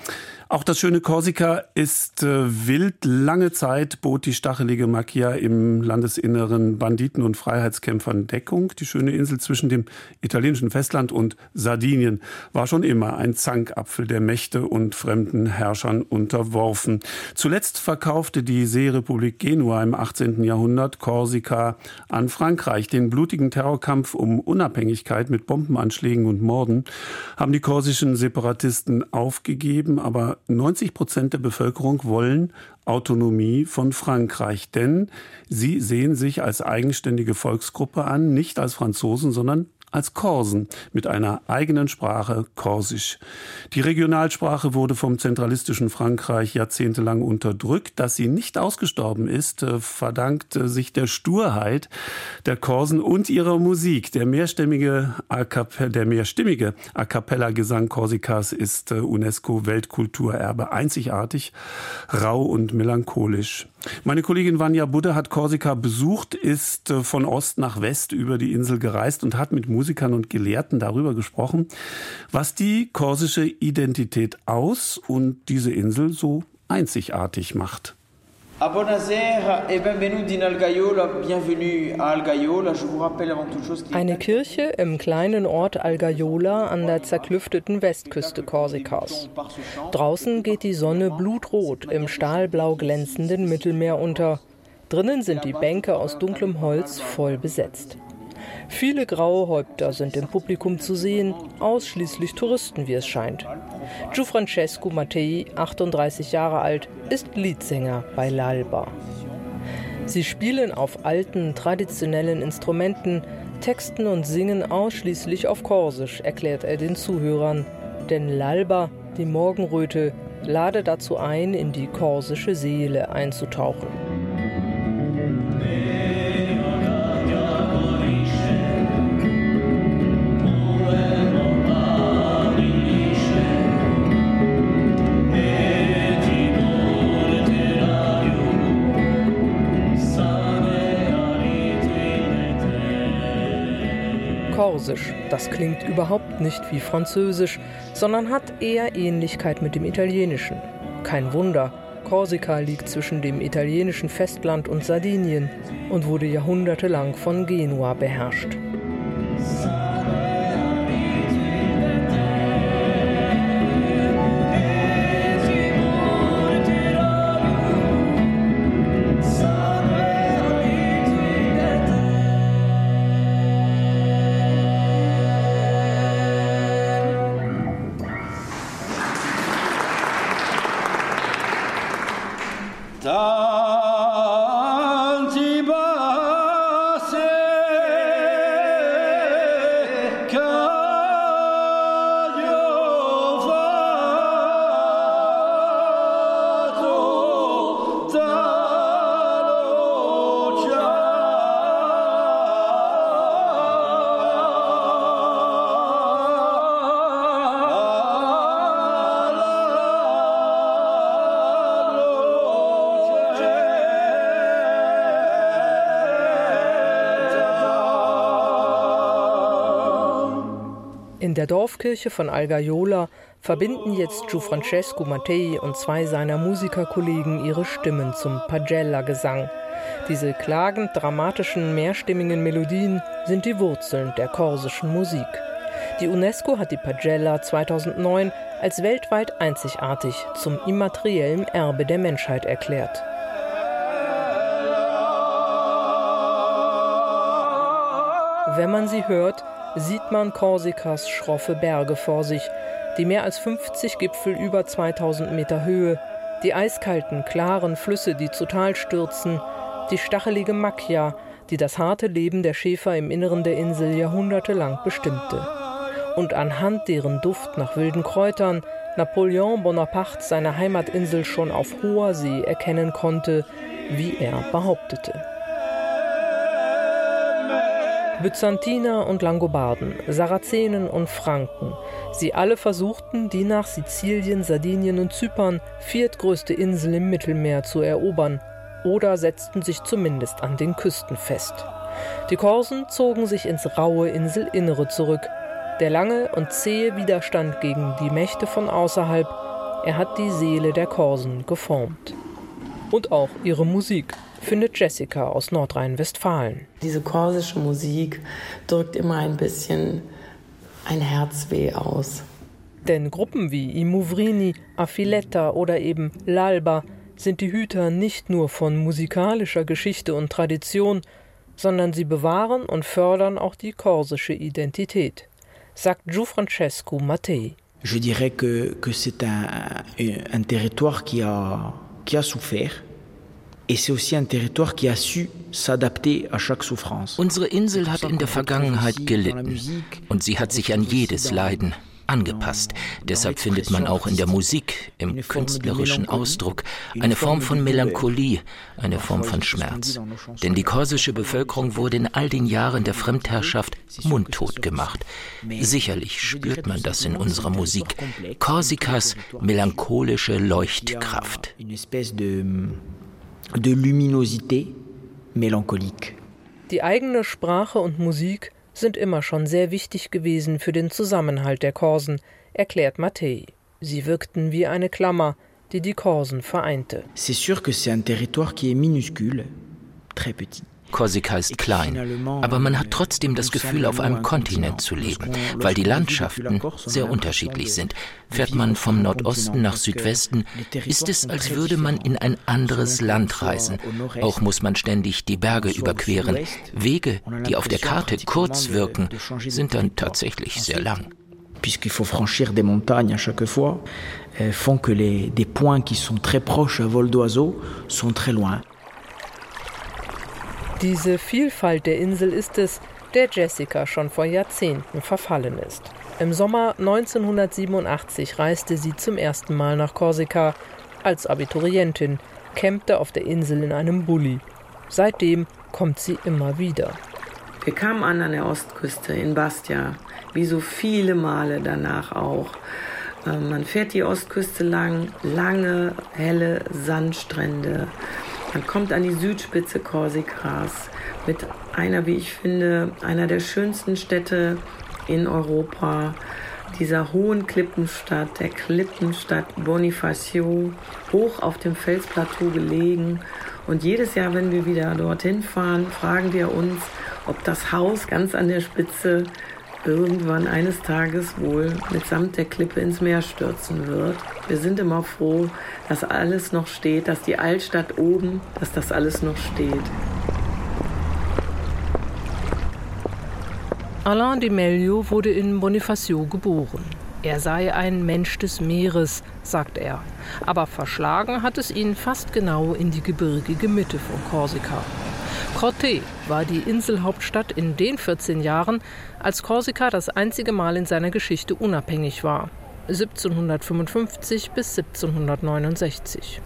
Speaker 2: Auch das schöne Korsika ist äh, wild. Lange Zeit bot die stachelige Macchia im Landesinneren Banditen und Freiheitskämpfern Deckung. Die schöne Insel zwischen dem italienischen Festland und Sardinien war schon immer ein Zankapfel der Mächte und fremden Herrschern unterworfen. Zuletzt verkaufte die Seerepublik Genua im 18. Jahrhundert Korsika an Frankreich. Den blutigen Terrorkampf um Unabhängigkeit mit Bombenanschlägen und Morden haben die korsischen Separatisten aufgegeben, aber 90 Prozent der Bevölkerung wollen Autonomie von Frankreich, denn sie sehen sich als eigenständige Volksgruppe an, nicht als Franzosen, sondern als Korsen mit einer eigenen Sprache Korsisch. Die Regionalsprache wurde vom zentralistischen Frankreich jahrzehntelang unterdrückt. Dass sie nicht ausgestorben ist, äh, verdankt äh, sich der Sturheit der Korsen und ihrer Musik. Der mehrstimmige A mehrstimmige A cappella Gesang Korsikas ist äh, UNESCO Weltkulturerbe einzigartig, rau und melancholisch. Meine Kollegin Vanja Budde hat Korsika besucht, ist von Ost nach West über die Insel gereist und hat mit Musikern und Gelehrten darüber gesprochen, was die korsische Identität aus und diese Insel so einzigartig macht.
Speaker 14: A Algaiola. Je vous rappelle avant toute chose
Speaker 15: Eine Kirche im kleinen Ort Algaiola an der zerklüfteten Westküste Korsikas. Draußen geht die Sonne blutrot im stahlblau glänzenden Mittelmeer unter. Drinnen sind die Bänke aus dunklem Holz voll besetzt. Viele graue Häupter sind im Publikum zu sehen, ausschließlich Touristen, wie es scheint. Gianfrancesco Mattei, 38 Jahre alt, ist Leadsänger bei L'Alba. Sie spielen auf alten, traditionellen Instrumenten, texten und singen ausschließlich auf Korsisch, erklärt er den Zuhörern. Denn L'Alba, die Morgenröte, lade dazu ein, in die korsische Seele einzutauchen. Das klingt überhaupt nicht wie Französisch, sondern hat eher Ähnlichkeit mit dem Italienischen. Kein Wunder, Korsika liegt zwischen dem italienischen Festland und Sardinien und wurde jahrhundertelang von Genua beherrscht. In der Dorfkirche von Algaiola verbinden jetzt Gianfrancesco Mattei und zwei seiner Musikerkollegen ihre Stimmen zum Pagella-Gesang. Diese klagend dramatischen, mehrstimmigen Melodien sind die Wurzeln der korsischen Musik. Die UNESCO hat die Pagella 2009 als weltweit einzigartig zum immateriellen Erbe der Menschheit erklärt. Wenn man sie hört, sieht man Korsikas schroffe Berge vor sich, die mehr als 50 Gipfel über 2000 Meter Höhe, die eiskalten, klaren Flüsse, die zu Tal stürzen, die stachelige Macchia, die das harte Leben der Schäfer im Inneren der Insel jahrhundertelang bestimmte. Und anhand deren Duft nach wilden Kräutern Napoleon Bonaparte seine Heimatinsel schon auf hoher See erkennen konnte, wie er behauptete. Byzantiner und Langobarden, Sarazenen und Franken. Sie alle versuchten, die nach Sizilien, Sardinien und Zypern viertgrößte Insel im Mittelmeer zu erobern oder setzten sich zumindest an den Küsten fest. Die Korsen zogen sich ins raue Inselinnere zurück. Der lange und zähe Widerstand gegen die Mächte von außerhalb, er hat die Seele der Korsen geformt. Und auch ihre Musik findet Jessica aus Nordrhein-Westfalen.
Speaker 16: Diese korsische Musik drückt immer ein bisschen ein Herzweh aus.
Speaker 15: Denn Gruppen wie I Muvrini, Affiletta oder eben L'Alba sind die Hüter nicht nur von musikalischer Geschichte und Tradition, sondern sie bewahren und fördern auch die korsische Identität, sagt Gianfrancesco Mattei.
Speaker 17: Je dirais que, que c'est un, un territoire qui a, qui a souffert Unsere Insel hat in der Vergangenheit gelitten und sie hat sich an jedes Leiden angepasst. Deshalb findet man auch in der Musik, im künstlerischen Ausdruck, eine Form von Melancholie, eine Form von Schmerz. Denn die korsische Bevölkerung wurde in all den Jahren der Fremdherrschaft mundtot gemacht. Sicherlich spürt man das in unserer Musik. Korsikas melancholische Leuchtkraft.
Speaker 16: De luminosité mélancolique.
Speaker 15: Die eigene Sprache und Musik sind immer schon sehr wichtig gewesen für den Zusammenhalt der Korsen, erklärt Mattei. Sie wirkten wie eine Klammer, die die Korsen vereinte.
Speaker 16: C'est sûr que c'est un territoire qui est minuscule,
Speaker 17: très petit. Korsika ist klein, aber man hat trotzdem das Gefühl, auf einem Kontinent zu leben, weil die Landschaften sehr unterschiedlich sind. Fährt man vom Nordosten nach Südwesten, ist es, als würde man in ein anderes Land reisen. Auch muss man ständig die Berge überqueren. Wege, die auf der Karte kurz wirken, sind dann tatsächlich sehr lang.
Speaker 16: Puisqu'il faut franchir des montagnes à chaque fois, euh, font que les, des points qui sont très proches à vol d'oiseau sont très loin.
Speaker 15: Diese Vielfalt der Insel ist es, der Jessica schon vor Jahrzehnten verfallen ist. Im Sommer 1987 reiste sie zum ersten Mal nach Korsika als Abiturientin, campte auf der Insel in einem Bulli. Seitdem kommt sie immer wieder.
Speaker 16: Wir kamen an an der Ostküste in Bastia, wie so viele Male danach auch. Ähm, man fährt die Ostküste lang, lange, helle Sandstrände. Man kommt an die Südspitze Korsikas mit einer, wie ich finde, einer der schönsten Städte in Europa, dieser hohen Klippenstadt, der Klippenstadt Bonifacio, hoch auf dem Felsplateau gelegen. Und jedes Jahr, wenn wir wieder dorthin fahren, fragen wir uns, ob das Haus ganz an der Spitze irgendwann eines Tages wohl mitsamt der Klippe ins Meer stürzen wird. Wir sind immer froh, dass alles noch steht, dass die Altstadt oben, dass das alles noch steht.
Speaker 15: Alain de Melio wurde in Bonifacio geboren. Er sei ein Mensch des Meeres, sagt er. Aber verschlagen hat es ihn fast genau in die gebirgige Mitte von Korsika. Corte war die Inselhauptstadt in den 14 Jahren, als Korsika das einzige Mal in seiner Geschichte unabhängig war. 1755 bis 1769.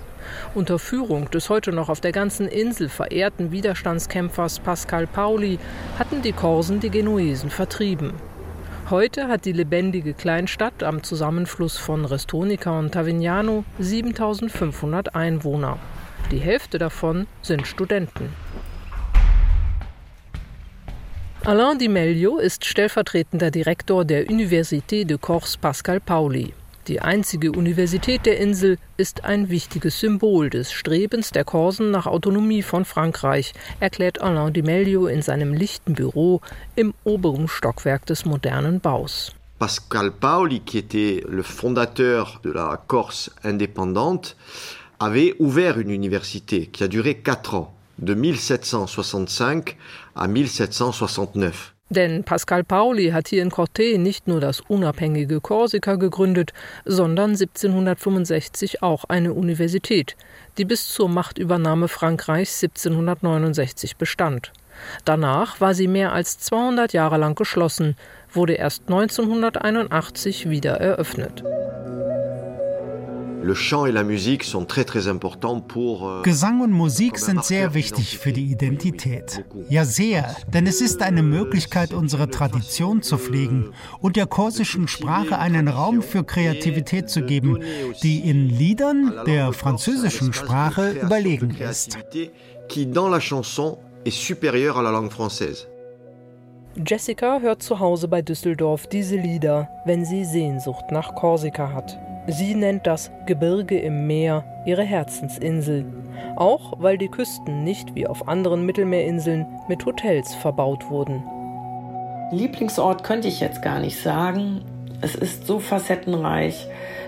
Speaker 15: Unter Führung des heute noch auf der ganzen Insel verehrten Widerstandskämpfers Pascal Pauli hatten die Korsen die Genuesen vertrieben. Heute hat die lebendige Kleinstadt am Zusammenfluss von Restonica und Tavignano 7500 Einwohner. Die Hälfte davon sind Studenten. Alain Di Meglio ist stellvertretender Direktor der Université de Corse Pascal Pauli. Die einzige Universität der Insel ist ein wichtiges Symbol des Strebens der Korsen nach Autonomie von Frankreich, erklärt Alain Di Meglio in seinem lichten Büro im oberen Stockwerk des modernen Baus.
Speaker 18: Pascal Pauli, qui était le fondateur de la Corse indépendante, avait ouvert une université qui a duré quatre ans, de 1765 à 1769.
Speaker 15: Denn Pascal Pauli hat hier in Corte nicht nur das unabhängige Korsika gegründet, sondern 1765 auch eine Universität, die bis zur Machtübernahme Frankreichs 1769 bestand. Danach war sie mehr als 200 Jahre lang geschlossen, wurde erst 1981 wieder eröffnet.
Speaker 18: Euh,
Speaker 19: Gesang und Musik sind sehr wichtig für die Identität. Ja, sehr, denn es ist eine Möglichkeit, unsere Tradition zu pflegen und der korsischen Sprache einen Raum für Kreativität zu geben, die in Liedern der französischen Sprache überlegen ist.
Speaker 15: Jessica hört zu Hause bei Düsseldorf diese Lieder, wenn sie Sehnsucht nach Korsika hat. Sie nennt das Gebirge im Meer ihre Herzensinsel, auch weil die Küsten nicht wie auf anderen Mittelmeerinseln mit Hotels verbaut wurden.
Speaker 16: Lieblingsort könnte ich jetzt gar nicht sagen. Es ist so facettenreich.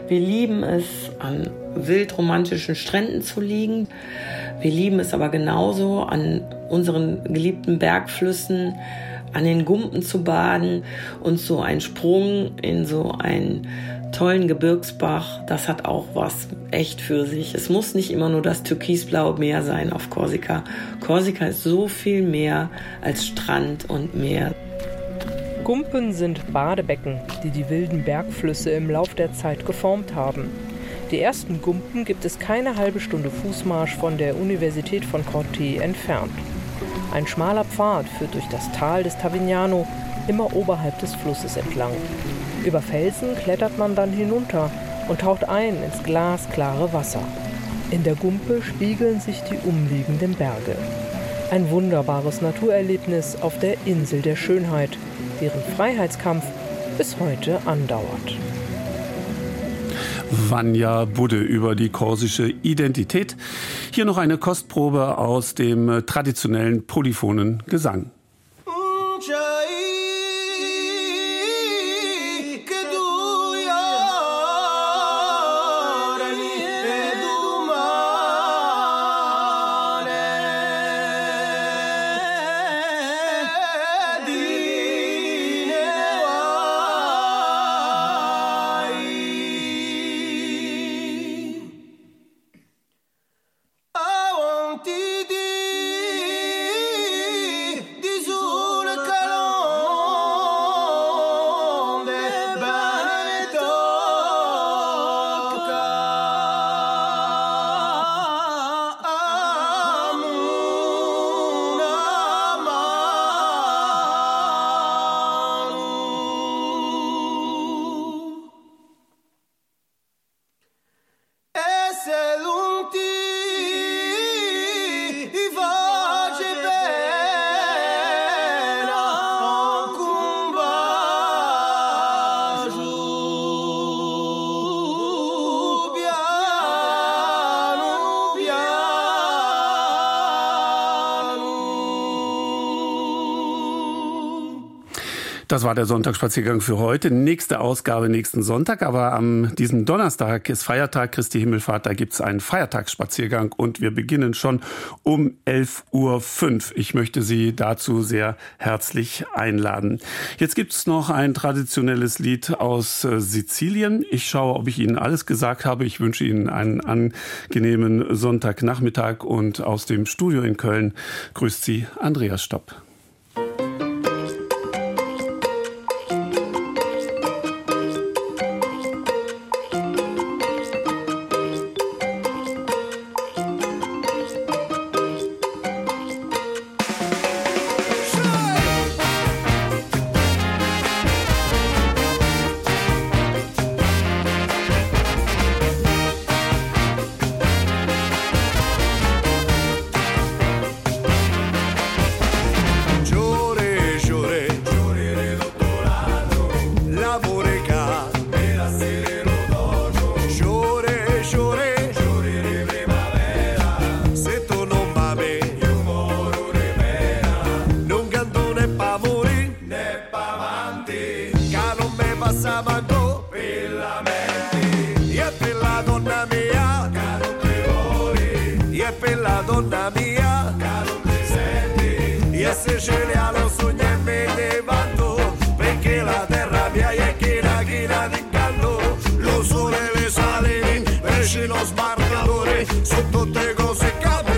Speaker 16: Wir lieben es, an wildromantischen Stränden zu liegen. Wir lieben es aber genauso, an unseren geliebten Bergflüssen, an den Gumpen zu baden und so ein Sprung in so ein tollen Gebirgsbach, das hat auch was echt für sich. Es muss nicht immer nur das türkisblaue Meer sein auf Korsika. Korsika ist so viel mehr als Strand und Meer.
Speaker 15: Gumpen sind Badebecken, die die wilden Bergflüsse im Lauf der Zeit geformt haben. Die ersten Gumpen gibt es keine halbe Stunde Fußmarsch von der Universität von Corte entfernt. Ein schmaler Pfad führt durch das Tal des Tavignano, immer oberhalb des Flusses entlang. Über Felsen klettert man dann hinunter und taucht ein ins glasklare Wasser. In der Gumpe spiegeln sich die umliegenden Berge. Ein wunderbares Naturerlebnis auf der Insel der Schönheit, deren Freiheitskampf bis heute andauert.
Speaker 14: Vanya Budde über die korsische Identität. Hier noch eine Kostprobe aus dem traditionellen polyphonen Gesang. Das war der Sonntagsspaziergang für heute. Nächste Ausgabe nächsten Sonntag. Aber am diesem Donnerstag ist Feiertag Christi Himmelfahrt. Da gibt es einen Feiertagsspaziergang und wir beginnen schon um 11.05 Uhr. Ich möchte Sie dazu sehr herzlich einladen. Jetzt gibt es noch ein traditionelles Lied aus äh, Sizilien. Ich schaue, ob ich Ihnen alles gesagt habe. Ich wünsche Ihnen einen angenehmen Sonntagnachmittag und aus dem Studio in Köln grüßt Sie Andreas Stopp.
Speaker 20: donna mia. Caro presente di essere celiano sogno e me ne vado perché la terra mia è china china di caldo. Lo sole le sale esce lo sbarcatore su tutte cose cade